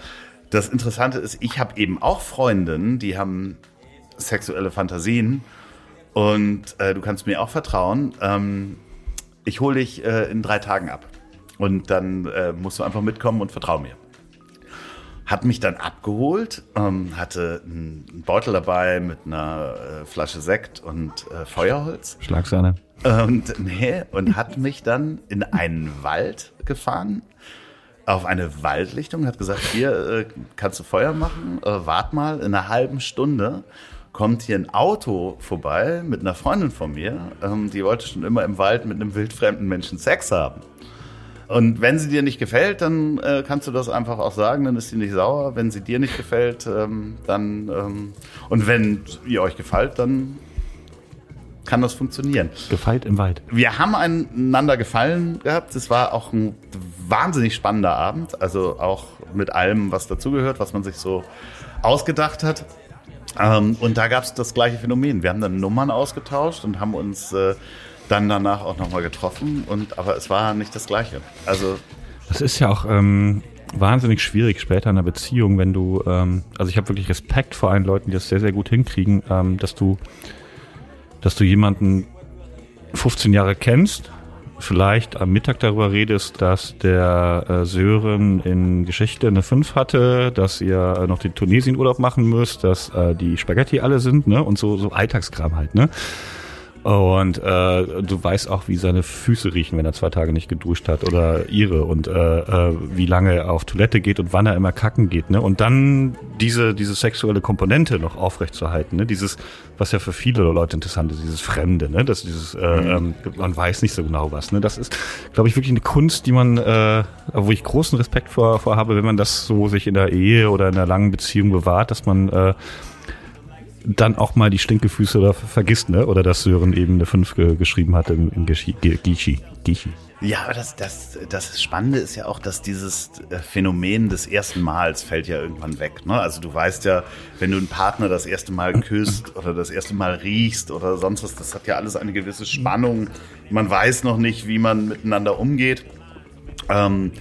Das Interessante ist, ich habe eben auch Freundinnen, die haben sexuelle Fantasien und äh, du kannst mir auch vertrauen. Ähm, ich hole dich äh, in drei Tagen ab und dann äh, musst du einfach mitkommen und vertrau mir hat mich dann abgeholt, ähm, hatte einen Beutel dabei mit einer äh, Flasche Sekt und äh, Feuerholz. Schlagsahne. Und, nee, und hat mich dann in einen Wald gefahren, auf eine Waldlichtung, hat gesagt, hier äh, kannst du Feuer machen, äh, wart mal, in einer halben Stunde kommt hier ein Auto vorbei mit einer Freundin von mir, ähm, die wollte schon immer im Wald mit einem wildfremden Menschen Sex haben. Und wenn sie dir nicht gefällt, dann äh, kannst du das einfach auch sagen, dann ist sie nicht sauer. Wenn sie dir nicht gefällt, ähm, dann ähm, und wenn ihr euch gefällt, dann kann das funktionieren. Gefeilt im Wald. Wir haben einander gefallen gehabt. Es war auch ein wahnsinnig spannender Abend. Also auch mit allem, was dazugehört, was man sich so ausgedacht hat. Ähm, und da gab es das gleiche Phänomen. Wir haben dann Nummern ausgetauscht und haben uns äh, dann danach auch nochmal getroffen. Und, aber es war nicht das Gleiche. Also. Das ist ja auch ähm, wahnsinnig schwierig später in einer Beziehung, wenn du, ähm, also ich habe wirklich Respekt vor allen Leuten, die das sehr, sehr gut hinkriegen, ähm, dass du dass du jemanden 15 Jahre kennst, vielleicht am Mittag darüber redest, dass der äh, Sören in Geschichte eine 5 hatte, dass ihr äh, noch den Tunesien-Urlaub machen müsst, dass äh, die Spaghetti alle sind, ne? Und so, so Alltagskram halt, ne? Und äh, du weißt auch, wie seine Füße riechen, wenn er zwei Tage nicht geduscht hat oder ihre und äh, äh, wie lange er auf Toilette geht und wann er immer kacken geht. Ne? Und dann diese, diese sexuelle Komponente noch aufrechtzuerhalten. Ne? Dieses, was ja für viele Leute interessant ist, dieses Fremde, ne? Das dieses, äh, mhm. ähm, man weiß nicht so genau was. Ne? Das ist, glaube ich, wirklich eine Kunst, die man, äh, wo ich großen Respekt vor, vor habe, wenn man das so sich in der Ehe oder in einer langen Beziehung bewahrt, dass man äh, dann auch mal die Stinkefüße oder vergisst, ne? Oder dass Sören eben eine 5 ge geschrieben hat im, im. Gishi. Ja, aber das, das, das Spannende ist ja auch, dass dieses äh, Phänomen des ersten Mals fällt ja irgendwann weg. Ne? Also du weißt ja, wenn du einen Partner das erste Mal küsst oder das erste Mal riechst oder sonst was, das hat ja alles eine gewisse Spannung. Man weiß noch nicht, wie man miteinander umgeht. Ähm,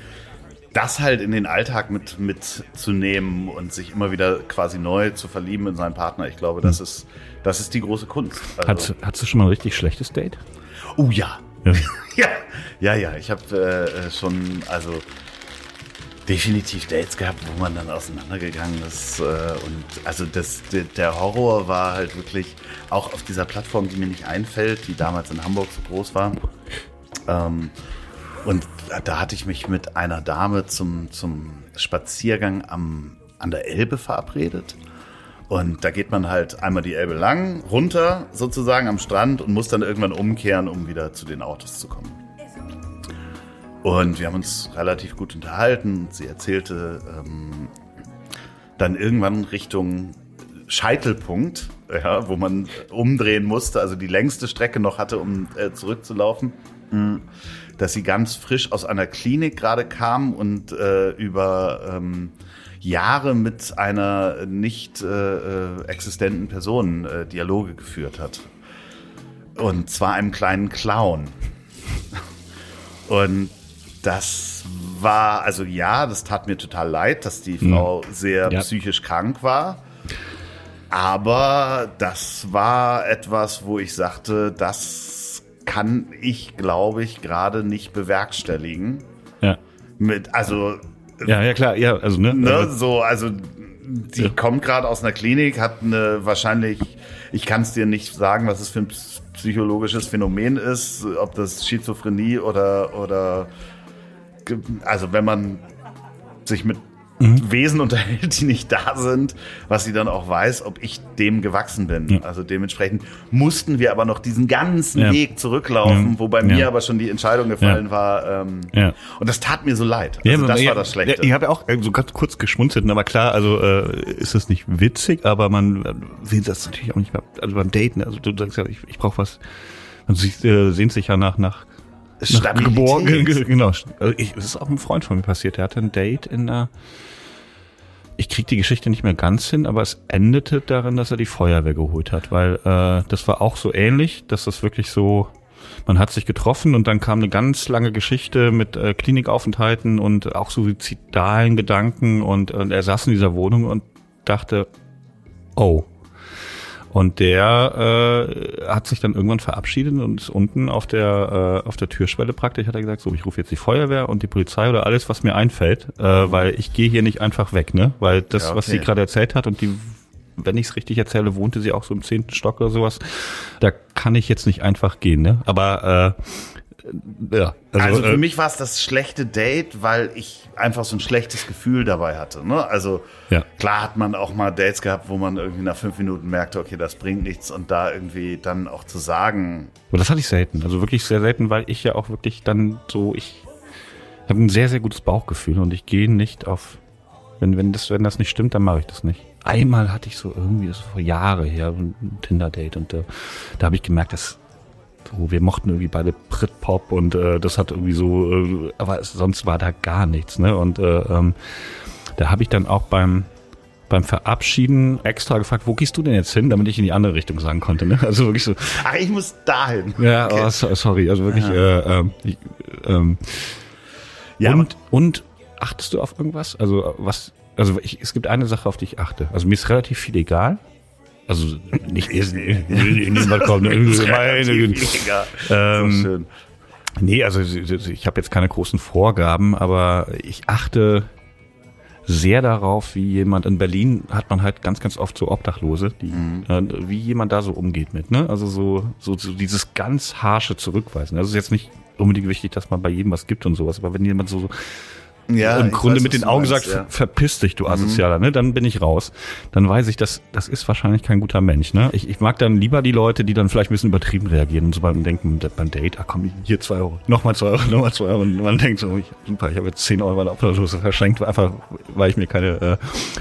das halt in den Alltag mit mitzunehmen und sich immer wieder quasi neu zu verlieben in seinen Partner, ich glaube, das ist, das ist die große Kunst. Also, Hat, hattest du schon mal ein richtig schlechtes Date? Oh ja. Ja, *laughs* ja, ja, ja. Ich habe äh, schon, also definitiv Dates gehabt, wo man dann auseinandergegangen ist. Äh, und also das, der Horror war halt wirklich auch auf dieser Plattform, die mir nicht einfällt, die damals in Hamburg so groß war. Ähm, und da hatte ich mich mit einer Dame zum, zum Spaziergang am, an der Elbe verabredet. Und da geht man halt einmal die Elbe lang, runter sozusagen am Strand und muss dann irgendwann umkehren, um wieder zu den Autos zu kommen. Und wir haben uns relativ gut unterhalten. Sie erzählte ähm, dann irgendwann Richtung Scheitelpunkt, ja, wo man umdrehen musste, also die längste Strecke noch hatte, um äh, zurückzulaufen. Mhm dass sie ganz frisch aus einer Klinik gerade kam und äh, über ähm, Jahre mit einer nicht äh, äh, existenten Person äh, Dialoge geführt hat. Und zwar einem kleinen Clown. *laughs* Und das war, also ja, das tat mir total leid, dass die mhm. Frau sehr ja. psychisch krank war. Aber das war etwas, wo ich sagte, das kann ich, glaube ich, gerade nicht bewerkstelligen. Ja. Mit, also. Ja, ja, klar, ja, also, ne? ne so, also, die ja. kommt gerade aus einer Klinik, hat eine wahrscheinlich, ich kann es dir nicht sagen, was es für ein psychologisches Phänomen ist, ob das Schizophrenie oder, oder, also wenn man sich mit mhm. Wesen unterhält, die nicht da sind, was sie dann auch weiß, ob ich dem gewachsen bin. Ja. Also dementsprechend mussten wir aber noch diesen ganzen ja. Weg zurücklaufen, ja. wo bei mir aber schon die Entscheidung gefallen war. Ähm, Und das tat mir so leid. Also das war das Schlechte. Ich habe ja auch so ganz kurz geschmunzelt, aber klar, also äh, ist es nicht witzig, aber man äh, will das natürlich auch nicht mehr, also beim Daten, also du sagst ja, ich, ich brauche was, man sich, äh, sehnt sich ja nach, nach Geboren, *laughs* genau. Also ich, das ist auch ein Freund von mir passiert. Der hatte ein Date in einer ich krieg die Geschichte nicht mehr ganz hin, aber es endete darin, dass er die Feuerwehr geholt hat, weil äh, das war auch so ähnlich, dass das wirklich so, man hat sich getroffen und dann kam eine ganz lange Geschichte mit äh, Klinikaufenthalten und auch suizidalen Gedanken und, und er saß in dieser Wohnung und dachte, oh, und der äh, hat sich dann irgendwann verabschiedet und ist unten auf der äh, auf der Türschwelle praktisch hat er gesagt, so ich rufe jetzt die Feuerwehr und die Polizei oder alles, was mir einfällt, äh, weil ich gehe hier nicht einfach weg, ne? Weil das, ja, okay. was sie gerade erzählt hat und die wenn ich es richtig erzähle, wohnte sie auch so im zehnten Stock oder sowas. Da kann ich jetzt nicht einfach gehen, ne? Aber äh, ja, also, also für äh, mich war es das schlechte Date, weil ich einfach so ein schlechtes Gefühl dabei hatte. Ne? Also ja. klar hat man auch mal Dates gehabt, wo man irgendwie nach fünf Minuten merkte, okay, das bringt nichts und da irgendwie dann auch zu sagen. Aber das hatte ich selten, also wirklich sehr selten, weil ich ja auch wirklich dann so, ich habe ein sehr, sehr gutes Bauchgefühl und ich gehe nicht auf, wenn, wenn, das, wenn das nicht stimmt, dann mache ich das nicht. Einmal hatte ich so irgendwie, das vor Jahre her, ein Tinder-Date und äh, da habe ich gemerkt, dass so, wir mochten irgendwie beide Britpop und äh, das hat irgendwie so, äh, aber es, sonst war da gar nichts, ne? Und äh, ähm, da habe ich dann auch beim beim Verabschieden extra gefragt, wo gehst du denn jetzt hin, damit ich in die andere Richtung sagen konnte. Ne? *laughs* Also wirklich so. Ach, ich muss dahin. Ja, okay. oh, sorry, also wirklich. Ja. Äh, ähm, ich, ähm, ja, und und achtest du auf irgendwas? Also was? Also ich, es gibt eine Sache, auf die ich achte. Also mir ist relativ viel egal. Also nicht niemand *laughs* kommt. Ähm, so nee, also ich habe jetzt keine großen Vorgaben, aber ich achte sehr darauf, wie jemand in Berlin hat man halt ganz, ganz oft so Obdachlose, die, mhm. äh, wie jemand da so umgeht mit, ne? Also so, so, so dieses ganz harsche Zurückweisen. Also ist jetzt nicht unbedingt wichtig, dass man bei jedem was gibt und sowas, aber wenn jemand so, so Ja, im Grunde weiß, mit den Augen meinst, sagt, ja. verpiss dich, du Asozialer, ne? Dann bin ich raus. Dann weiß ich, dass das ist wahrscheinlich kein guter Mensch, ne? Ich, ich mag dann lieber die Leute, die dann vielleicht ein bisschen übertrieben reagieren und so beim Denken, beim Date, ah komm, hier zwei Euro, nochmal zwei Euro, *laughs* nochmal zwei Euro. Und man denkt so, ich, super, ich habe jetzt zehn Euro an der Obdachlose verschenkt, einfach weil ich mir keine äh,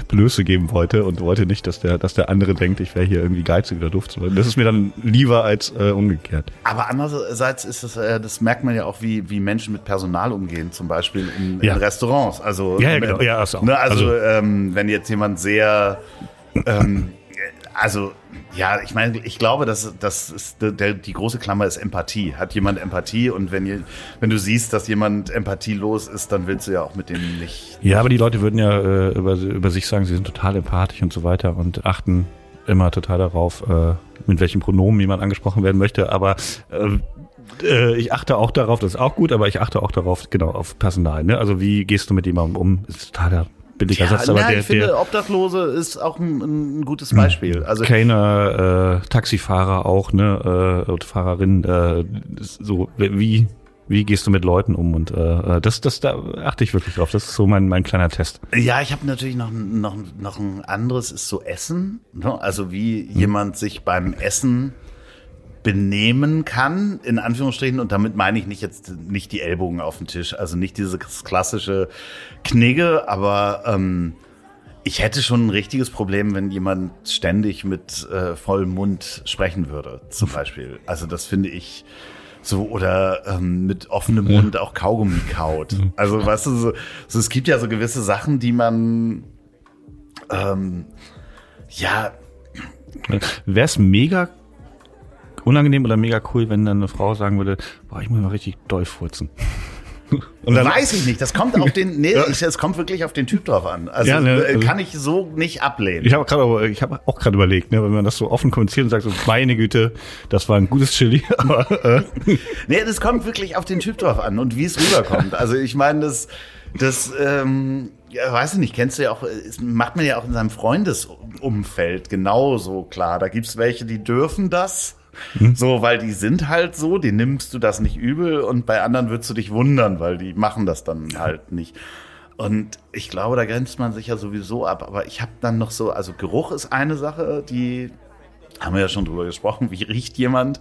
Blöße geben wollte und wollte nicht, dass der, dass der andere denkt, ich wäre hier irgendwie geizig oder doof. Das ist mir dann lieber als äh, umgekehrt. Aber andererseits ist es, äh, das merkt man ja auch, wie, wie Menschen mit Personal umgehen, zum Beispiel in, Ja. in Restaurants. Also, Ja, ja, genau. Ja, auch. Ne, also, Also- ähm, wenn jetzt jemand sehr, ähm, also ja, ich meine, ich glaube, dass das ist der, die große Klammer ist Empathie. Hat jemand Empathie und wenn ihr, wenn du siehst, dass jemand empathielos ist, dann willst du ja auch mit dem nicht. Ja, aber die Leute würden ja äh, über, über sich sagen, sie sind total empathisch und so weiter und achten immer total darauf, äh, mit welchen Pronomen jemand angesprochen werden möchte. Aber äh, äh, ich achte auch darauf, das ist auch gut, aber ich achte auch darauf, genau, auf Personal. Ne? Also wie gehst du mit jemandem um? Ist totaler billiger Satz, aber na, der, ich finde, der Obdachlose ist auch ein, ein gutes Beispiel. Also Kellner, äh, Taxifahrer auch, ne, äh, Fahrerin, äh, so wie wie gehst du mit Leuten um und äh, das das da achte ich wirklich drauf. Das ist so mein mein kleiner Test. Ja, ich habe natürlich noch, noch, noch ein anderes, ist so Essen. Ne? Also wie jemand sich beim Essen benehmen kann, in Anführungsstrichen. Und damit meine ich nicht jetzt nicht die Ellbogen auf den Tisch, also nicht dieses klassische Knigge, aber ähm, ich hätte schon ein richtiges Problem, wenn jemand ständig mit äh, vollem Mund sprechen würde, zum Beispiel. Also das finde ich so oder ähm, mit offenem Mund auch Kaugummi kaut. Also weißt du, so, so es gibt ja so gewisse Sachen, die man ähm, ja Wäre es mega unangenehm oder mega cool, wenn dann eine Frau sagen würde, boah, ich muss mal richtig doll furzen. *laughs* Und dann, weiß ich nicht. Das kommt auf den, nee, ich, es kommt wirklich auf den Typ drauf an. Also Ja, ne, äh, also- kann ich so nicht ablehnen. ich habe gerade, ich habe auch gerade überlegt, ne, wenn man das so offen kommuniziert und sagt, so, meine Güte, das war ein gutes Chili, *laughs* aber äh, Nee, das kommt wirklich auf den Typ drauf an und wie es rüberkommt. Also ich meine, das, das, ähm, ja, weiß ich nicht, kennst du ja auch, es macht man ja auch in seinem Freundesumfeld genauso klar. Da gibt's welche, die dürfen das. So, weil die sind halt so, die nimmst du das nicht übel und bei anderen würdest du dich wundern, weil die machen das dann halt nicht. Und ich glaube, da grenzt man sich ja sowieso ab. Aber ich habe dann noch so, also Geruch ist eine Sache, die haben wir ja schon drüber gesprochen. Wie riecht jemand?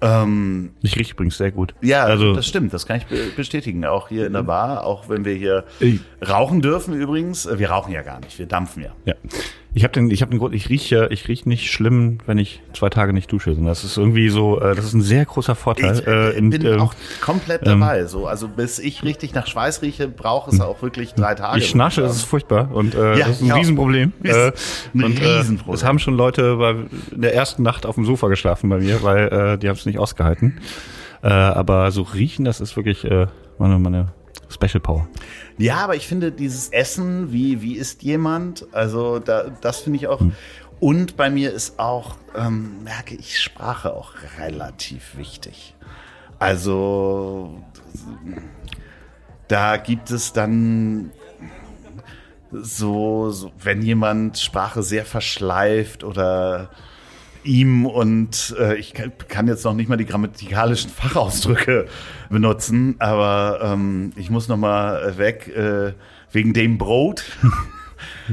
Ähm, ich rieche übrigens sehr gut. ja, also das stimmt, das kann ich be- bestätigen. Auch hier in der Bar, auch wenn wir hier Ich- rauchen dürfen übrigens. Äh, Wir rauchen ja gar nicht, wir dampfen ja. Ja. Ich habe den, ich habe den Grund, ich rieche, ich riech nicht schlimm, wenn ich zwei Tage nicht dusche. Das ist irgendwie so, äh, das ist ein sehr großer Vorteil. Ich äh, in, bin ähm, auch komplett dabei. So, also bis ich richtig nach Schweiß rieche, braucht es auch wirklich drei Tage. ich schnarche, das ist furchtbar und äh, Ja, das ist ein. Riesenproblem. *laughs* Ist Äh, ein und, Riesenproblem. Äh, es haben schon Leute bei in der ersten Nacht auf dem Sofa geschlafen bei mir, weil äh, die haben es nicht ausgehalten. Äh, aber so riechen, das ist wirklich äh, meine, meine Special Power. Ja, aber ich finde dieses Essen, wie, wie isst jemand, also da, das finde ich auch. Und bei mir ist auch, ähm, merke ich, Sprache auch relativ wichtig. Also da gibt es dann so, so wenn jemand Sprache sehr verschleift oder ihm und äh, ich kann, jetzt noch nicht mal die grammatikalischen *laughs* Fachausdrücke benutzen, aber ähm, ich muss noch mal weg äh, wegen dem Brot. *laughs*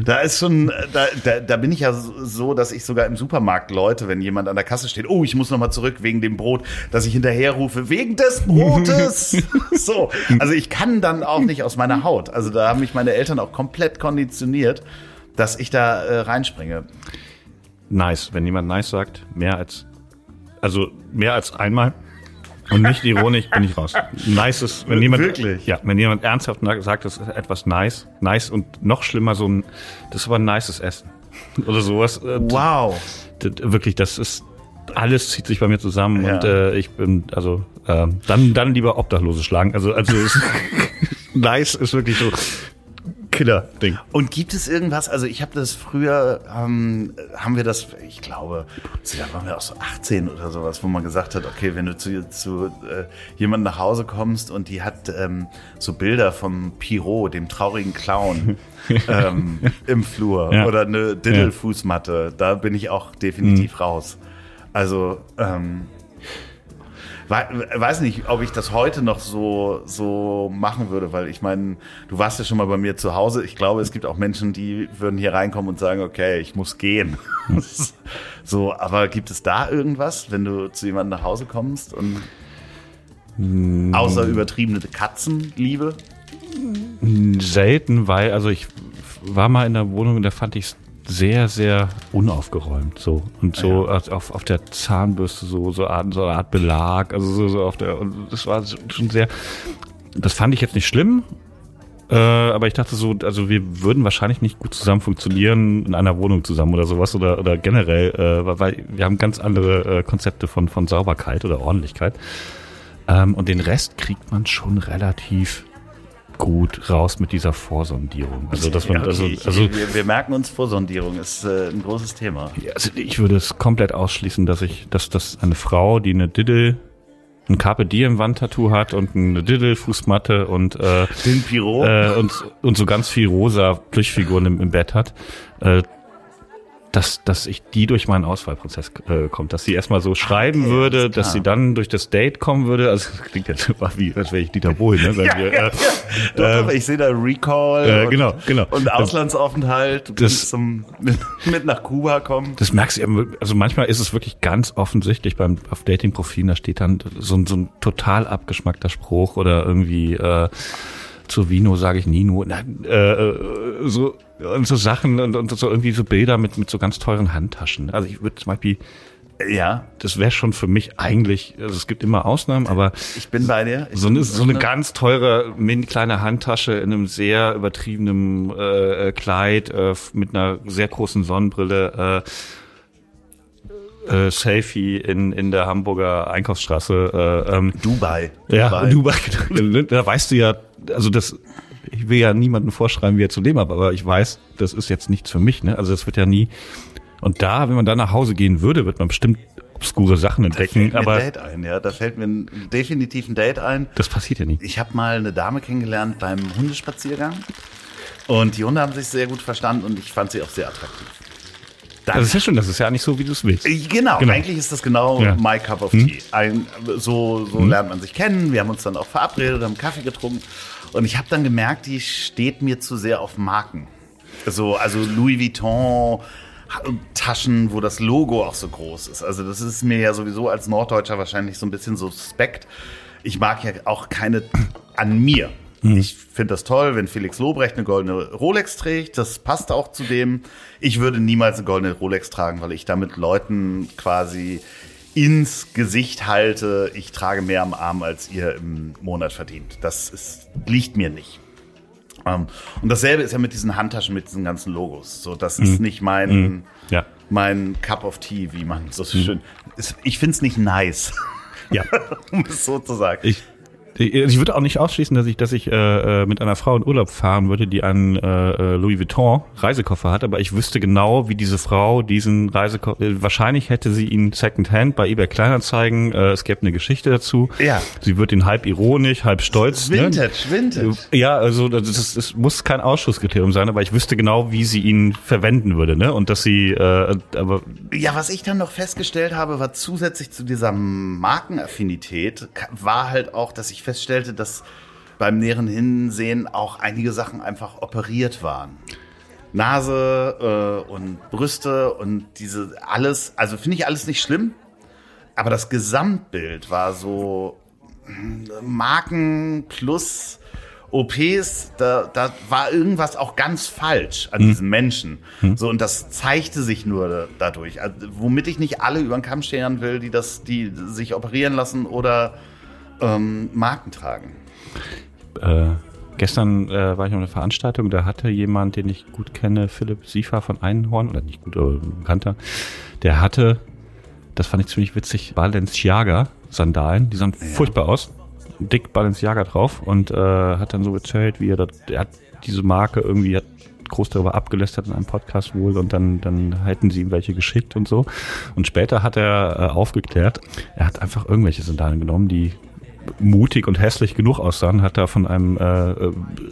Da ist schon, da, da, da bin ich ja so, dass ich sogar im Supermarkt Leute, wenn jemand an der Kasse steht, oh, ich muss noch mal zurück wegen dem Brot, dass ich hinterher rufe, wegen des Brotes. *laughs* so, also ich kann dann auch nicht aus meiner Haut. Also da haben mich meine Eltern auch komplett konditioniert, dass ich da äh, reinspringe. Nice, wenn jemand nice sagt, mehr als also mehr als einmal und nicht ironisch bin ich raus. Nice ist, wenn jemand Wirklich? ja, wenn jemand ernsthaft sagt, das ist etwas nice, nice und noch schlimmer so ein das ist aber ein nices Essen *laughs* oder sowas. Äh, Wow. wirklich, das ist alles zieht sich bei mir zusammen Ja. und äh, ich bin also ähm, dann dann lieber Obdachlose schlagen. Also also es, *laughs* nice ist wirklich so Killer-Ding. Und gibt es irgendwas, also ich habe das früher, ähm, haben wir das, ich glaube, da waren wir auch so 18 oder sowas, wo man gesagt hat, okay, wenn du zu, zu äh, jemandem nach Hause kommst und die hat ähm, so Bilder vom Pirot, dem traurigen Clown, *laughs* ähm, im Flur Ja. oder eine Diddle-Fußmatte, da bin ich auch definitiv raus. Also, ähm, weiß nicht, ob ich das heute noch so, so machen würde, weil ich meine, du warst ja schon mal bei mir zu Hause. Ich glaube, es gibt auch Menschen, die würden hier reinkommen und sagen, okay, ich muss gehen. *laughs* so, aber gibt es da irgendwas, wenn du zu jemandem nach Hause kommst und hm. außer übertriebene Katzenliebe? Selten, weil, also ich war mal in der Wohnung und da fand ich es sehr, sehr unaufgeräumt so und so ja. auf, auf der Zahnbürste so so, Art, so eine Art Belag, also so, so auf der und das war schon sehr, das fand ich jetzt nicht schlimm, äh, aber ich dachte so, also wir würden wahrscheinlich nicht gut zusammen funktionieren in einer Wohnung zusammen oder sowas oder oder generell, äh, weil wir haben ganz andere äh, Konzepte von von Sauberkeit oder Ordentlichkeit ähm, und den Rest kriegt man schon relativ gut raus mit dieser Vorsondierung. Also, dass man, ja, okay. also, also wir, wir, merken uns, Vorsondierung ist äh, ein großes Thema. Also ich würde es komplett ausschließen, dass ich, dass das eine Frau, die eine Diddle ein Carpe Diem Wandtattoo hat und eine Diddle Fußmatte und äh, den Pyro äh, und und so ganz viel rosa Plüschfiguren im, im Bett hat, äh, dass, dass ich die durch meinen Auswahlprozess äh, kommt, dass sie erstmal so schreiben okay, würde, dass sie dann durch das Date kommen würde. Also das klingt jetzt wie, als wäre ich Dieter Bohlen. Ne? ja, wir, ja, äh, ja. Doch, äh, ich sehe da Recall äh, und, genau, genau. und Auslandsaufenthalt, das, zum, mit, mit, nach Kuba kommen. Das merkst du, also manchmal ist es wirklich ganz offensichtlich beim auf Dating-Profilen, da steht dann so, so ein total abgeschmackter Spruch oder irgendwie äh, zu Vino sage ich Nino. Äh, äh, so und so Sachen und, und so irgendwie so Bilder mit mit so ganz teuren Handtaschen. Also ich würde zum Beispiel ja, das wäre schon für mich eigentlich, also es gibt immer Ausnahmen, aber ich bin bei dir. Ich so eine, so eine ganz teure, mini kleine Handtasche in einem sehr übertriebenen äh, äh, Kleid äh, mit einer sehr großen Sonnenbrille. Äh, äh, Selfie in, in der Hamburger Einkaufsstraße. Äh, ähm, Dubai. Ja, Dubai. Dubai. *laughs* da weißt du ja, also das, ich will ja niemanden vorschreiben, wie er zu leben hat, aber ich weiß, das ist jetzt nichts für mich. Ne? Also das wird ja nie. Und da, wenn man da nach Hause gehen würde, wird man bestimmt obskure Sachen entdecken. Da fällt mir aber ein Date ein, ja. Da fällt mir definitiv ein Date ein. Das passiert ja nicht. Ich habe mal eine Dame kennengelernt beim Hundespaziergang. Und die Hunde haben sich sehr gut verstanden und ich fand sie auch sehr attraktiv. Dann, das ist ja schon, das ist ja nicht so, wie du es willst. Genau, genau, eigentlich ist das genau ja. my cup of hm? tea. Ein, so so hm? lernt man sich kennen. Wir haben uns dann auch verabredet, haben Kaffee getrunken. Und ich habe dann gemerkt, die steht mir zu sehr auf Marken. So, also Louis Vuitton, Taschen, wo das Logo auch so groß ist. Also das ist mir ja sowieso als Norddeutscher wahrscheinlich so ein bisschen suspekt. Ich mag ja auch keine an mir. Mhm. Ich finde das toll, wenn Felix Lobrecht eine goldene Rolex trägt. Das passt auch zu dem. Ich würde niemals eine goldene Rolex tragen, weil ich damit Leuten quasi ins Gesicht halte, ich trage mehr am Arm, als ihr im Monat verdient. Das ist, liegt mir nicht. Um, ähm, und dasselbe ist ja mit diesen Handtaschen, mit diesen ganzen Logos. So, das ist mm. nicht mein, mm. ja. mein Cup of Tea, wie man so mm. schön. Ist, ich finde es nicht nice. Ja. *laughs* um es so zu sagen. Ich, ich würde auch nicht ausschließen, dass ich, dass ich äh, äh, mit einer Frau in Urlaub fahren würde, die einen äh, äh, Louis Vuitton Reisekoffer hat, aber ich wüsste genau, wie diese Frau diesen Reisekoffer. Äh, wahrscheinlich hätte sie ihn Secondhand bei eBay Kleinanzeigen. Äh, es gäbe eine Geschichte dazu. Ja. Sie wird ihn halb ironisch, halb stolz. Vintage, ne? Vintage. Ja, also das, das, das muss kein Ausschusskriterium sein, aber ich wüsste genau, wie sie ihn verwenden würde, ne? Und dass sie, äh, aber ja, was ich dann noch festgestellt habe, war zusätzlich zu dieser Markenaffinität war halt auch, dass ich feststellte, dass beim näheren Hinsehen auch einige Sachen einfach operiert waren. Nase äh, und Brüste und diese alles, also finde ich alles nicht schlimm, aber das Gesamtbild war so hm, Marken plus OPs, da, da war irgendwas auch ganz falsch an hm. diesen Menschen. Hm. So, und das zeigte sich nur dadurch. Also, womit ich nicht alle über den Kamm scheren will, die das, die sich operieren lassen oder ähm, Marken tragen. Äh, gestern äh, war ich auf einer Veranstaltung, da hatte jemand, den ich gut kenne, Philipp Siefer von Einhorn, oder nicht gut, aber bekannter, der hatte, das fand ich ziemlich witzig, Balenciaga-Sandalen, die sahen ja. furchtbar aus, dick Balenciaga drauf und äh, hat dann so erzählt, wie er das, er hat diese Marke irgendwie hat groß darüber abgelästert in einem Podcast wohl und dann, dann hätten sie ihm welche geschickt und so. Und später hat er äh, aufgeklärt, er hat einfach irgendwelche Sandalen genommen, die mutig und hässlich genug aussahen, hat da von einem äh,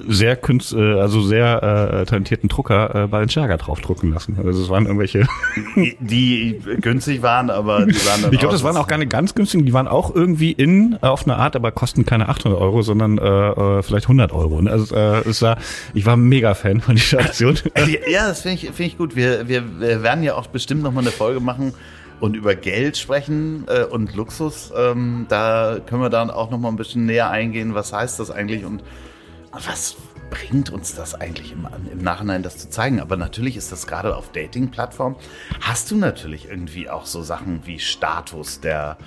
sehr künst, äh, also sehr äh, talentierten Drucker äh, Balenciaga draufdrucken lassen. Also es waren irgendwelche, Die, die günstig waren, aber die waren dann *laughs* ich glaube, das waren auch nicht ganz günstig, die waren auch irgendwie in äh, auf eine Art, aber kosten keine 800 Euro, sondern äh, äh, vielleicht 100 Euro. Und Also äh, es war, ich war mega Fan von dieser Aktion. *laughs* Ja, das finde ich, finde ich gut. Wir, wir, wir werden ja auch bestimmt nochmal eine Folge machen und über Geld sprechen äh, und Luxus. Ähm, da können wir dann auch nochmal ein bisschen näher eingehen. Was heißt das eigentlich und was bringt uns das eigentlich im, im Nachhinein, das zu zeigen? Aber natürlich ist das gerade auf Dating-Plattformen. Hast du natürlich irgendwie auch so Sachen wie Status, der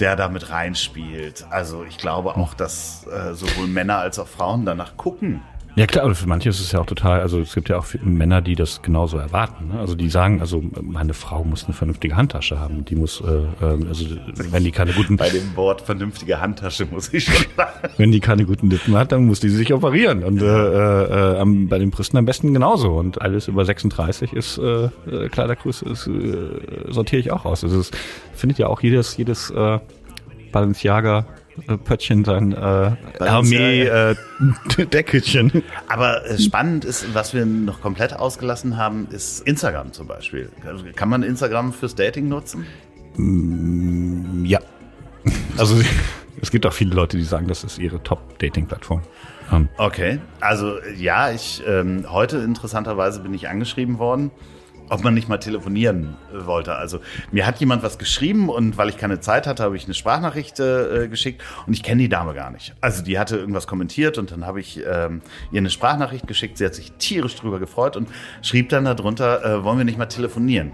der damit reinspielt. Also ich glaube auch, dass äh, sowohl Männer als auch Frauen danach gucken. Ja klar, aber für manche ist es ja auch total, also es gibt ja auch Männer, die das genauso erwarten. Ne? Also die sagen, also meine Frau muss eine vernünftige Handtasche haben. Die muss, äh, äh, also wenn die keine guten, Bei dem Wort vernünftige Handtasche muss ich schon *laughs* sagen. wenn die keine guten Lippen hat, dann muss die sich operieren. Und äh, äh, am, bei den Brüsten am besten genauso. Und alles über 36 ist äh, äh, Kleidergröße, ist, äh, sortiere ich auch aus. Also es findet ja auch jedes, jedes äh, Balenciaga Pöttchen sein äh, Armee äh, *laughs* Deckelchen. Aber äh, spannend ist, was wir noch komplett ausgelassen haben, ist Instagram zum Beispiel. Kann man Instagram fürs Dating nutzen? Ja. *laughs* Also es gibt auch viele Leute, die sagen, das ist ihre Top-Dating-Plattform. Ähm, Okay, also äh, ja, ich ähm, heute interessanterweise bin ich angeschrieben worden, ob man nicht mal telefonieren äh, wollte. Also mir hat jemand was geschrieben und weil ich keine Zeit hatte, habe ich eine Sprachnachricht äh, geschickt und ich kenne die Dame gar nicht. Also die hatte irgendwas kommentiert und dann habe ich ähm, ihr eine Sprachnachricht geschickt. Sie hat sich tierisch drüber gefreut und schrieb dann darunter, äh, wollen wir nicht mal telefonieren.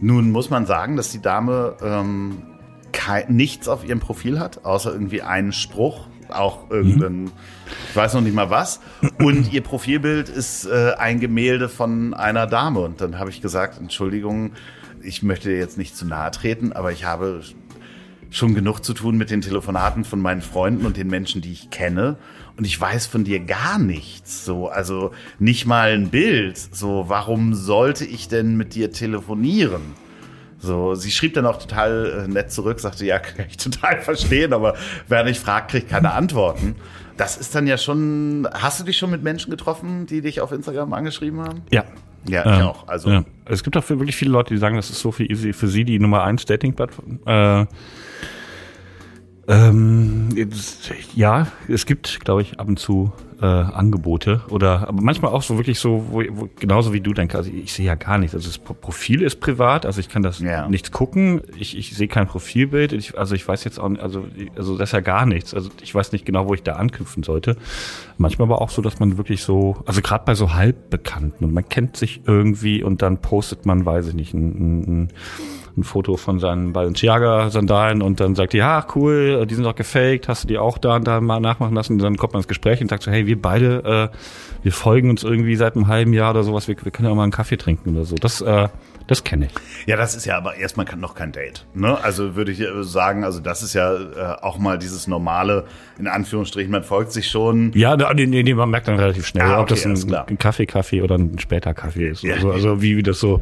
Nun muss man sagen, dass die Dame ähm, nichts auf ihrem Profil hat, außer irgendwie einen Spruch, auch irgendein, ich weiß noch nicht mal was. Und ihr Profilbild ist äh, ein Gemälde von einer Dame. Und dann habe ich gesagt, Entschuldigung, ich möchte jetzt nicht zu nahe treten, aber ich habe schon genug zu tun mit den Telefonaten von meinen Freunden und den Menschen, die ich kenne. Und ich weiß von dir gar nichts. So, also nicht mal ein Bild. So, warum sollte ich denn mit dir telefonieren? So, sie schrieb dann auch total äh, nett zurück, sagte, ja, *laughs* kann ich total verstehen, aber wer nicht fragt, kriegt keine Antworten. Das ist dann ja schon, hast du dich schon mit Menschen getroffen, die dich auf Instagram angeschrieben haben? ja. Ja, ich Ähm, auch. Also, ja. Es gibt auch wirklich viele Leute, die sagen, das ist so viel easy für sie die Nummer eins Dating-Plattform. Äh, ähm, ja, es gibt, glaube ich, ab und zu äh, Angebote oder aber manchmal auch so wirklich so, wo, wo genauso wie du denkst, also ich sehe ja gar nichts. Also das Pro- Profil ist privat, also ich kann das Ja. nichts gucken. Ich, ich sehe kein Profilbild. Ich, also ich weiß jetzt auch, also also das ist ja gar nichts. Also ich weiß nicht genau, wo ich da anknüpfen sollte. Manchmal aber auch so, dass man wirklich so, also gerade bei so Halbbekannten und man kennt sich irgendwie und dann postet man, weiß ich nicht, ein, ein, ein Foto von seinen Balenciaga-Sandalen und dann sagt die, ja, cool, die sind doch gefaked, hast du die auch da und da mal nachmachen lassen? Und dann kommt man ins Gespräch und sagt so, hey, wir beide, äh, wir folgen uns irgendwie seit einem halben Jahr oder sowas, wir, wir können ja mal einen Kaffee trinken oder so. Das, äh, das kenne ich. Ja, das ist ja aber erstmal kann- noch kein Date. Ne? Also würde ich äh, sagen, also das ist ja äh, auch mal dieses normale, in Anführungsstrichen, man folgt sich schon. Ja, nee, nee, nee, man merkt dann relativ schnell, Ah, ob das okay, ein, ein Kaffee-Kaffee oder ein später Kaffee ist. Ja. Also, also wie, wie das so,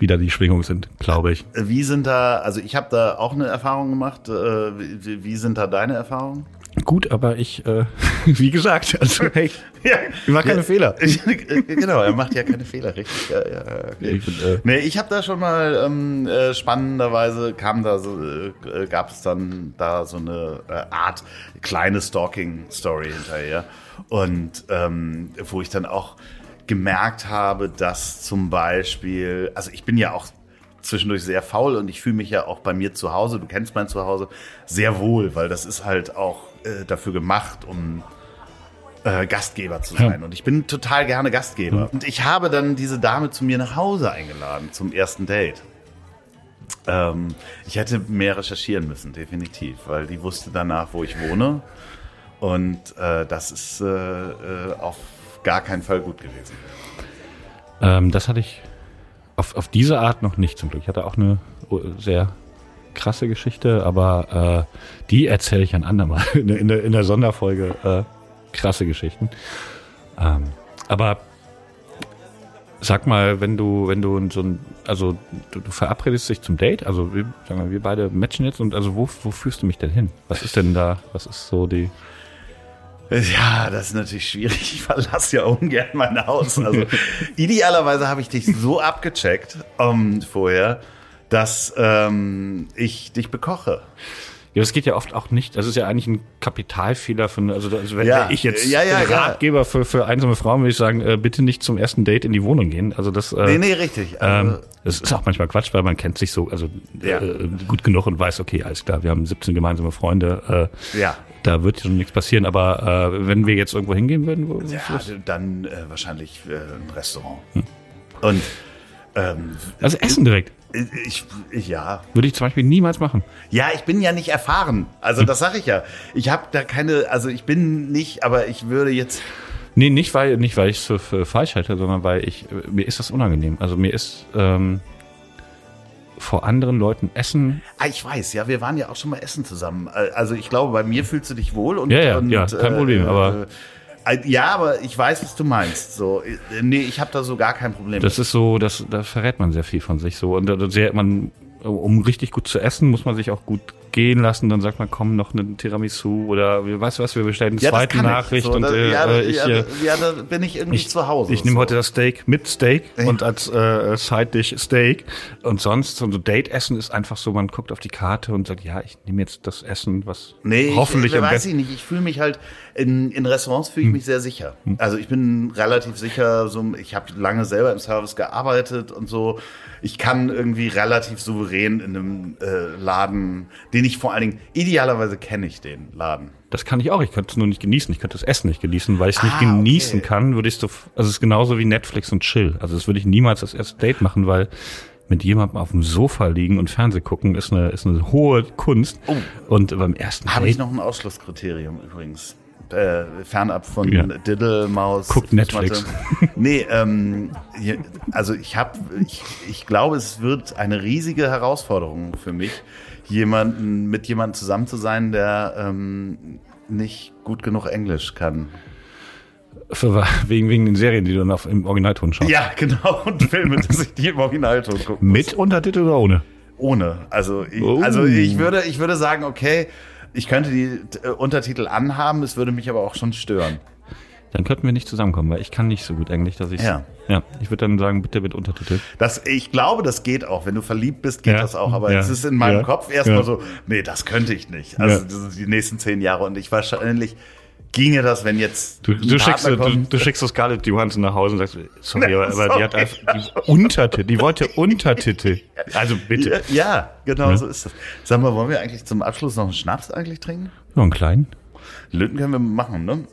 wie da die Schwingungen sind, glaube ich. Wie sind da, also ich habe da auch eine Erfahrung gemacht. Äh, wie, wie sind da deine Erfahrungen? Gut, aber ich, äh, *laughs* wie gesagt, also hey, *laughs* Ja, ich mache keine Fehler. *laughs* genau, er macht ja keine Fehler, richtig. Ja, ja, okay. Ich bin, äh, Nee, ich habe da schon mal ähm, äh, spannenderweise kam da so, äh, gab es dann da so eine äh, Art kleine Stalking-Story hinterher. Und ähm, wo ich dann auch gemerkt habe, dass zum Beispiel, also ich bin ja auch zwischendurch sehr faul und ich fühle mich ja auch bei mir zu Hause, du kennst mein Zuhause, sehr wohl, weil das ist halt auch äh, dafür gemacht, um äh, Gastgeber zu sein. Und ich bin total gerne Gastgeber. Und ich habe dann diese Dame zu mir nach Hause eingeladen zum ersten Date. Ähm, ich hätte mehr recherchieren müssen, definitiv, weil die wusste danach, wo ich wohne. Und äh, das ist äh, äh, auf gar keinen Fall gut gewesen. Ähm, das hatte ich auf, auf diese Art noch nicht zum Glück. Ich hatte auch eine sehr krasse Geschichte, aber äh, die erzähle ich ein andermal *laughs* in, der- in, der, in der Sonderfolge. Äh, krasse Geschichten. Ähm, aber Sag mal, wenn du, wenn du so ein, also du, du verabredest dich zum Date, also wir, sagen wir, wir beide matchen jetzt und also wo, wo führst du mich denn hin? Was ist denn da, was ist so die, Ja, das ist natürlich schwierig. Ich verlasse ja ungern mein Haus. Also *laughs* idealerweise habe ich dich so abgecheckt um, vorher, dass ähm, ich dich bekoche. Ja, das geht ja oft auch nicht. Das ist ja eigentlich ein Kapitalfehler von, also, also wenn Ja, ich jetzt ja, ja. Ratgeber für, für einsame Frauen würde ich sagen, äh, bitte nicht zum ersten Date in die Wohnung gehen. Also das, äh, Nee, nee, richtig. Also, ähm, das ist auch manchmal Quatsch, weil man kennt sich so, also äh, gut genug und weiß, okay, alles klar, wir haben 17 gemeinsame Freunde, äh, Ja. da wird schon nichts passieren. Aber äh, wenn wir jetzt irgendwo hingehen würden, wo, ja, dann äh, wahrscheinlich äh, ein Restaurant. Und ähm, also Essen direkt, ich, ich, ja, würde ich zum Beispiel niemals machen. Ja, ich bin ja nicht erfahren. Also das sage ich ja. Ich habe da keine, also ich bin nicht, aber ich würde jetzt. Nee, nicht weil, nicht weil ich es für, für falsch halte, sondern weil ich, äh, mir ist das unangenehm. Also mir ist ähm, vor anderen Leuten Essen Ah, ich weiß, ja, wir waren ja auch schon mal essen zusammen. Äh, Also ich glaube, bei mir fühlst du dich wohl und Ja, ja, und, ja, kein Problem, aber- äh, ja, aber ich weiß, was du meinst. So, äh, nee, ich habe da so gar kein Problem. Das ist so, das, da verrät man sehr viel von sich so. Und da- sehr, man, um richtig gut zu essen, muss man sich auch gut gehen lassen. Dann sagt man, komm, noch eine Tiramisu oder weißt du was, wir bestellen eine ja, zweite Nachricht ich. So, und äh, ja, äh, ich, äh, ja, da bin ich irgendwie ich, zu Hause. Ich nehme so. heute das Steak mit Steak und als äh, Side-Dish Steak. Und sonst, so Date-Essen ist einfach so, man guckt auf die Karte und sagt, ja, ich nehme jetzt das Essen, was Nee, hoffentlich ich, am weiß besten. ich nicht. Ich fühle mich halt in, in Restaurants fühle ich mich sehr sicher. Also ich bin relativ sicher. So, ich habe lange selber im Service gearbeitet und so. Ich kann irgendwie relativ souverän in einem äh, Laden, den ich vor allen Dingen idealerweise kenne ich den Laden. Das kann ich auch. Ich könnte es nur nicht genießen. Ich könnte das Essen nicht genießen, weil ich es nicht Ah, genießen okay. kann. Würde ich so. Also es ist genauso wie Netflix und Chill. Also das würde ich niemals als erstes Date machen, weil mit jemandem auf dem Sofa liegen und Fernseh gucken ist eine ist eine hohe Kunst. Oh. Und beim ersten Habe ich noch ein Ausschlusskriterium übrigens. Äh, fernab von Ja. Diddle, Maus. Guckt Netflix. *laughs* Nee, ähm, also ich habe, ich, ich glaube, es wird eine riesige Herausforderung für mich, jemanden mit jemandem zusammen zu sein, der ähm, nicht gut genug Englisch kann. für, wegen wegen den Serien, die du dann auf, im Originalton schaust. Ja, genau. Und Filme, dass ich die im Originalton gucken muss. Mit Untertitel oder ohne? Ohne. Also ich, Oh. also ich würde, ich würde sagen, okay, ich könnte die äh, Untertitel anhaben, es würde mich aber auch schon stören. Dann könnten wir nicht zusammenkommen, weil ich kann nicht so gut Englisch, dass ich Ja. ja. Ich würde dann sagen, bitte mit Untertitel. Das, ich glaube, das geht auch. Wenn du verliebt bist, geht Ja. das auch. Aber Ja. es ist in meinem. Kopf erstmal so, nee, das könnte ich nicht. Also die nächsten zehn Jahre. Und ich wahrscheinlich ginge das, wenn jetzt Du, du, schickst, du, du schickst so Scarlett Johansson nach Hause und sagst, sorry, Nee, *laughs* aber, aber sorry. die hat einfach die Untertitel, die wollte Untertitel. Also bitte. ja, ja, genau so ist das. Sag mal, wollen wir eigentlich zum Abschluss noch einen Schnaps eigentlich trinken? Nur einen kleinen. Löten können wir machen, ne?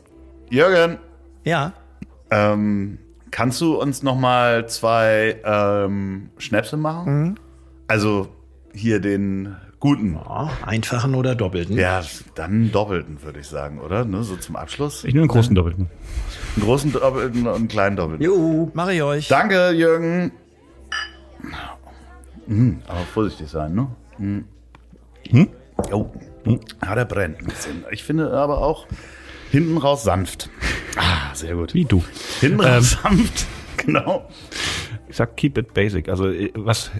Jürgen, Ja. ähm, kannst du uns noch mal zwei ähm, Schnäpse machen? Also hier den guten. Oh, einfachen oder doppelten? Ja, dann doppelten, würde ich sagen, oder? Ne, so zum Abschluss. Ich nehme einen großen Doppelten. Einen großen doppelten und einen kleinen doppelten. Jo, mache ich euch. Danke, Jürgen. Mhm, aber vorsichtig sein, ne? Mhm. Hm? Oh. Ja, der brennt ein bisschen. Ich finde aber auch hinten raus sanft. Ah, sehr gut. Wie du. Hinten raus sanft. *laughs* Genau. Ich sag, keep it basic. Also äh, was,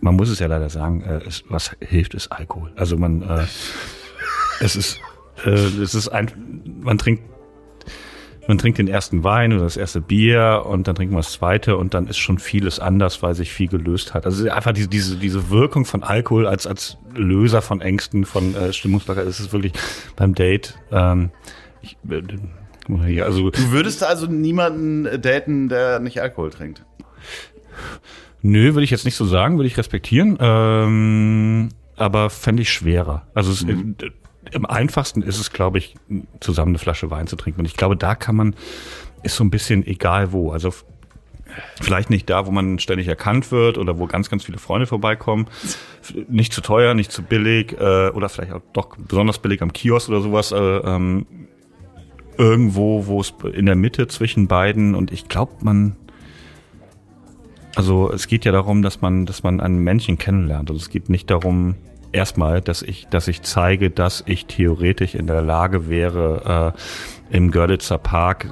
man muss es ja leider sagen, äh, es, was hilft, ist Alkohol. Also man, äh, es ist, äh, es ist ein, man trinkt, man trinkt den ersten Wein oder das erste Bier und dann trinkt man das zweite und dann ist schon vieles anders, weil sich viel gelöst hat. Also einfach diese, diese, diese Wirkung von Alkohol als, als Löser von Ängsten, von äh, Stimmungsbarkeit, ist es wirklich beim Date, ähm, ich, äh, also Du würdest also niemanden daten, der nicht Alkohol trinkt. Nö, würde ich jetzt nicht so sagen, würde ich respektieren. Ähm, aber fände ich schwerer. Also es, äh, im einfachsten ist es, glaube ich, zusammen eine Flasche Wein zu trinken. Und ich glaube, da kann man, ist so ein bisschen egal wo. Also vielleicht nicht da, wo man ständig erkannt wird oder wo ganz, ganz viele Freunde vorbeikommen. Nicht zu teuer, nicht zu billig äh, oder vielleicht auch doch besonders billig am Kiosk oder sowas. Äh, ähm, irgendwo, wo es in der Mitte zwischen beiden und ich glaube, man also es geht ja darum, dass man, dass man ein Männchen kennenlernt. Also es geht nicht darum, erstmal, dass ich, dass ich zeige, dass ich theoretisch in der Lage wäre, äh, im Görlitzer Park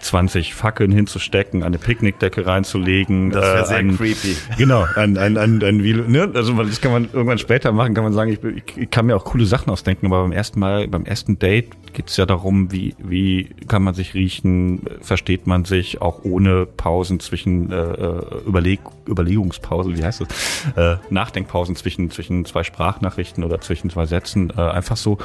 20 Fackeln hinzustecken, eine Picknickdecke reinzulegen. Das wäre äh, sehr ein, creepy. *laughs* Genau, ein, ein, ein, ein, wie, ne? also das kann man irgendwann später machen, kann man sagen, ich, ich, ich kann mir auch coole Sachen ausdenken, aber beim ersten Mal, beim ersten Date geht's ja darum, wie, wie kann man sich riechen, versteht man sich auch ohne Pausen zwischen äh, äh Überleg, Überlegungspausen, wie heißt das? Äh, Nachdenkpausen zwischen, zwischen zwei Sprachnachrichten oder zwischen zwei Sätzen, äh, einfach so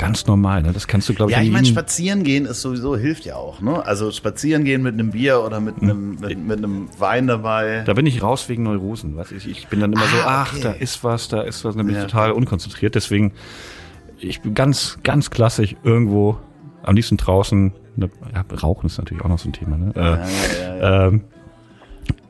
ganz normal, ne? Das kannst du, glaube ich, Ja, ich meine, spazieren gehen ist sowieso, hilft ja auch, ne? Also spazieren gehen mit einem Bier oder mit einem, mit, mit einem Wein dabei. Da bin ich raus wegen Neurosen. Was ich, ich bin dann immer so, Ah, ach, okay. da ist was, da ist was, dann bin Ja. ich total unkonzentriert. Deswegen, ich bin ganz, ganz klassisch irgendwo, am liebsten draußen. Ne, ja, Rauchen ist natürlich auch noch so ein Thema. Ne? Äh, Ja, ja, ja. ähm, äh,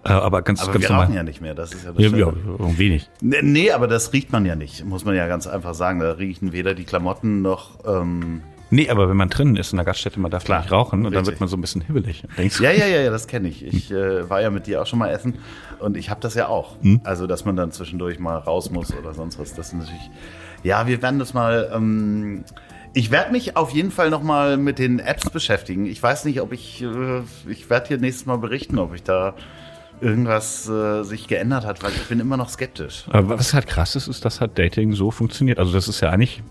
aber ganz, Aber ganz wir normal. rauchen ja nicht mehr, das ist ja das ja, ja, wenig. Nee, nee, aber das riecht man ja nicht, muss man ja ganz einfach sagen. Da riechen weder die Klamotten noch. Ähm, Nee, aber wenn man drinnen ist in der Gaststätte, man darf Klar, nicht rauchen und dann wird man so ein bisschen hibbelig. Denkst du, ja, ja, ja, ja, das kenne ich. Ich äh, war ja mit dir auch schon mal essen und ich habe das ja auch. Also, dass man dann zwischendurch mal raus muss oder sonst was. Das ist natürlich. Ja, wir werden das mal. Ähm, ich werde mich auf jeden Fall noch mal mit den Apps beschäftigen. Ich weiß nicht, ob ich. Äh, ich werde hier nächstes Mal berichten, ob ich da irgendwas äh, sich geändert hat, weil ich bin immer noch skeptisch. Aber was halt krass ist, ist, dass halt Dating so funktioniert. Also das ist ja eigentlich,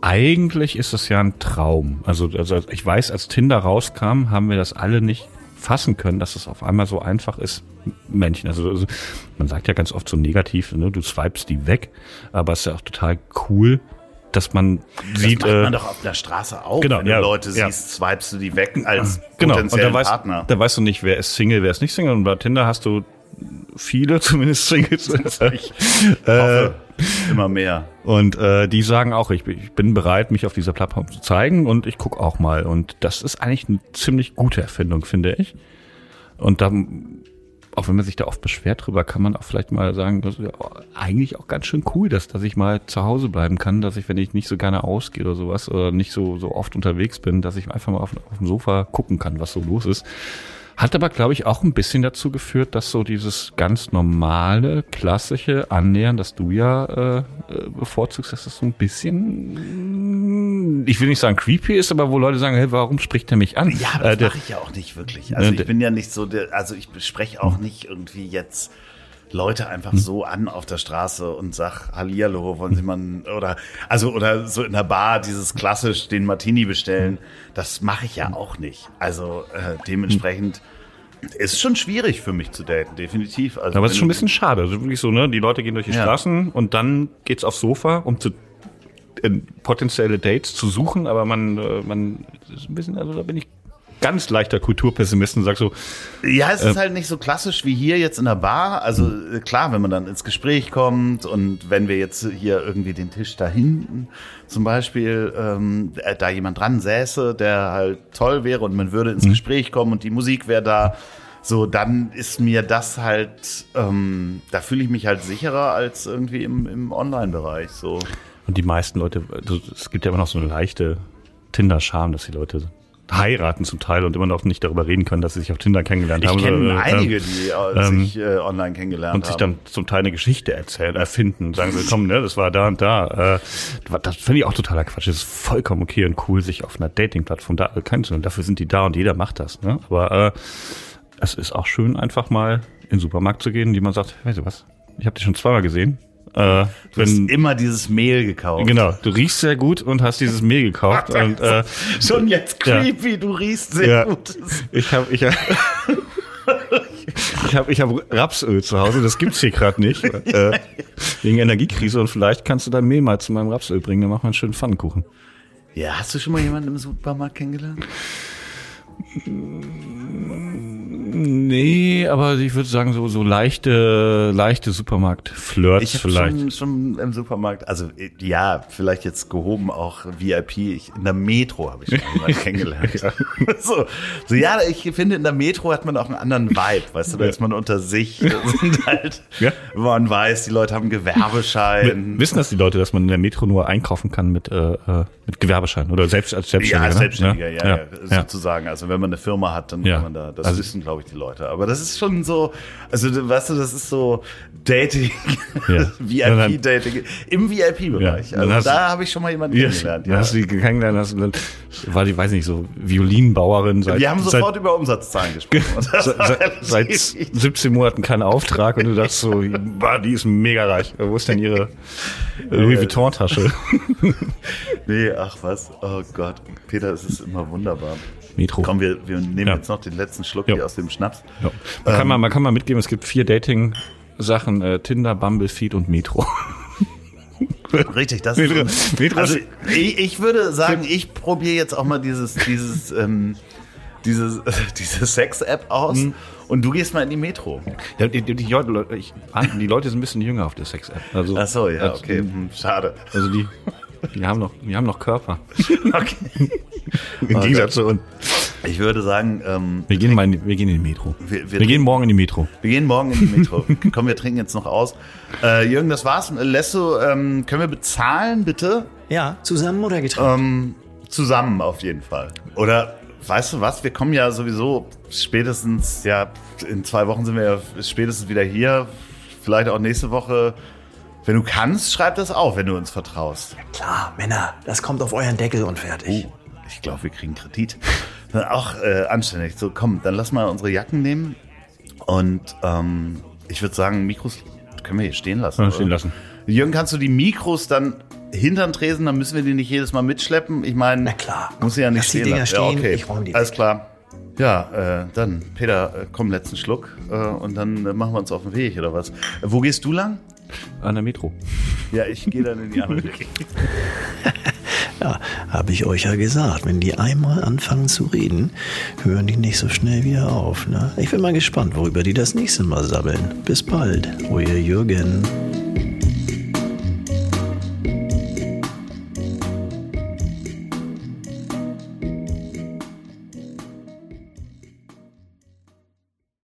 eigentlich ist das ja ein Traum. Also, also ich weiß, als Tinder rauskam, haben wir das alle nicht fassen können, dass es auf einmal so einfach ist, Männchen. Also, also man sagt ja ganz oft so negativ, ne, du swipest die weg, aber es ist ja auch total cool, dass man sieht, das macht man äh, doch auf der Straße auch. genau, Wenn du ja, Leute ja. siehst, swipest du die weg als genau. Und potenziellen da weißt, Partner. da weißt du nicht, wer ist Single, wer ist nicht Single. Und bei Tinder hast du viele *laughs* zumindest Singles. *laughs* Ich hoffe, immer mehr. Und äh, die sagen auch, ich, bin- ich bin bereit, mich auf dieser Plattform zu zeigen und ich gucke auch mal. Und das ist eigentlich eine ziemlich gute Erfindung, finde ich. Und dann, auch wenn man sich da oft beschwert drüber, kann man auch vielleicht mal sagen, das ist ja eigentlich auch ganz schön cool, dass, dass ich mal zu Hause bleiben kann, dass ich, wenn ich nicht so gerne ausgehe oder sowas, oder nicht so, so oft unterwegs bin, dass ich einfach mal auf, auf dem Sofa gucken kann, was so los ist. Hat aber, glaube ich, auch ein bisschen dazu geführt, dass so dieses ganz normale, klassische Annähern, das du ja äh, äh, bevorzugst, dass das so ein bisschen, ich will nicht sagen creepy ist, aber wo Leute sagen, hey, warum spricht er mich an? Ja, Äh, das der- mache ich ja auch nicht wirklich. Also Ne, ich bin ja nicht so der, also ich bespreche auch nicht irgendwie jetzt Leute einfach Hm. so an auf der Straße und sag, Hallihallo, wollen Sie mal, ein- oder, also, oder so in der Bar dieses klassisch den Martini bestellen. Das mache ich ja auch nicht. Also, äh, dementsprechend ist schon schwierig für mich zu daten, definitiv. Also, aber es ist schon ein bisschen schade. Also wirklich so, ne? Die Leute gehen durch die Ja. Straßen und dann geht's aufs Sofa, um zu äh, potenzielle Dates zu suchen, aber man, äh, man ist ein bisschen, also da bin ich ganz leichter Kulturpessimist und sag so, Ja, es Äh, ist halt nicht so klassisch wie hier jetzt in der Bar. Also äh, klar, wenn man dann ins Gespräch kommt und wenn wir jetzt hier irgendwie den Tisch da hinten zum Beispiel, ähm, äh, da jemand dran säße, der halt toll wäre und man würde ins Gespräch kommen und die Musik wäre da, so dann ist mir das halt, ähm, da fühle ich mich halt sicherer als irgendwie im, im Online-Bereich. So. Und die meisten Leute, also es gibt ja immer noch so eine leichte Tinder-Charme, dass die Leute heiraten zum Teil und immer noch nicht darüber reden können, dass sie sich auf Tinder kennengelernt Ich haben. kenne Äh, einige, äh, die äh, ähm, sich äh, online kennengelernt und sich haben. dann zum Teil eine Geschichte erzählen, erfinden, sagen sie, komm, ne, das war da und da. Äh, das finde ich auch totaler Quatsch. Das ist vollkommen okay und cool, sich auf einer Dating-Plattform da kennenzulernen. Dafür sind die da und jeder macht das. Ne? Aber äh, es ist auch schön, einfach mal in den Supermarkt zu gehen, die man sagt, weißt du was, ich habe dich schon zweimal gesehen. Äh, Du hast wenn, immer dieses Mehl gekauft. genau, du riechst sehr gut und hast dieses Mehl gekauft. und, äh, Schon jetzt Ja. creepy, du riechst sehr Ja. gut. Ich habe ich hab, ich hab, ich hab Rapsöl zu Hause, das gibt's hier gerade nicht. *laughs* Äh, wegen Energiekrise und vielleicht kannst du dein Mehl mal zu meinem Rapsöl bringen, dann machen wir einen schönen Pfannkuchen. Ja, hast du schon mal jemanden im Supermarkt kennengelernt? Nee, aber ich würde sagen, so, so leichte, leichte Supermarkt-Flirts Ich habe vielleicht. schon, schon im Supermarkt, also äh, ja, vielleicht jetzt gehoben auch VIP. Ich, in der Metro habe ich schon jemanden *laughs* kennengelernt. *laughs* so, so, ja, ich finde, in der Metro hat man auch einen anderen Vibe, weißt du, da ist man unter sich. *laughs* Sind halt, Ja. man weiß, die Leute haben Gewerbeschein. Wissen das die Leute, dass man in der Metro nur einkaufen kann mit, äh, äh, mit Gewerbeschein oder selbst als Ja, Selbstständiger? als ne? Selbstständiger, ja, ja, ja. sozusagen. Also wenn man eine Firma hat, dann Ja. kann man da, das Also- wissen, glaube ich, ich, die Leute. Aber das ist schon so, also weißt du, das ist so Dating, Ja. *laughs* VIP-Dating im VIP-Bereich. Ja, also da habe ich schon mal jemanden kennengelernt. Dann hast du die kennengelernt, hast, dann war die, weiß nicht, so Violinbauerin seit, Wir haben seit, sofort über Umsatzzahlen *laughs* gesprochen. Seit, seit, relativ- seit 17 Monaten keinen Auftrag und du dachtest so, bah, die ist mega reich. Wo ist denn ihre Louis Vuitton-Tasche? *laughs* Nee, ach was. Oh Gott. Peter, es ist immer wunderbar. Metro. Komm, wir, wir nehmen Ja. jetzt noch den letzten Schluck Ja. hier aus dem Schnaps. Ja. Man, kann mal, man kann mal mitgeben, es gibt vier Dating-Sachen, äh, Tinder, Bumble, Feed und Metro. *laughs* Richtig, das Metro- ist. Metro also, ich, ich würde sagen, ich probiere jetzt auch mal dieses, dieses, ähm, dieses, *laughs* diese Sex-App aus und du gehst mal in die Metro. Ja, die, die, die, Leute, ich, die Leute sind ein bisschen jünger auf der Sex-App. Also, Ach so, ja, okay. Hm, Schade. Also die, die haben noch, die haben noch Körper. *laughs* Okay. Im Gegensatz zu uns. Ich würde sagen, ähm, Wir gehen mal in die, wir gehen in die Metro. Wir- Wir, wir- gehen morgen in die Metro. wir gehen morgen in die *laughs* Metro. Komm, wir trinken jetzt noch aus. Äh, Jürgen, das war's. Lesso, ähm, können wir bezahlen, bitte? Ja, zusammen oder getrennt? Ähm, zusammen auf jeden Fall. Oder weißt du was? Wir kommen ja sowieso spätestens, ja, in zwei Wochen sind wir ja spätestens wieder hier. Vielleicht auch nächste Woche. Wenn du kannst, schreib das auf, wenn du uns vertraust. Klar, Männer, das kommt auf euren Deckel und fertig. Oh, ich glaube, wir kriegen Kredit. Auch äh, anständig. So, komm, dann lass mal unsere Jacken nehmen. Und ähm, ich würde sagen, Mikros können wir hier stehen lassen. Ja, stehen lassen. Jürgen, kannst du die Mikros dann hintern tresen, dann müssen wir die nicht jedes Mal mitschleppen. Ich meine, Na klar. muss sie ja nicht Lass die stehen Dinger lassen. stehen, ja, okay. ich räum die Alles weg. klar. Ja, äh, dann, Peter, äh, komm, letzten Schluck äh, und dann äh, machen wir uns auf den Weg, oder was? Äh, wo gehst du lang? An der Metro. Ja, ich gehe dann in die andere *laughs* Richtung. Ja, habe ich euch ja gesagt. Wenn die einmal anfangen zu reden, hören die nicht so schnell wieder auf. Ne? Ich bin mal gespannt, worüber die das nächste Mal sabbeln. Bis bald, euer Jürgen.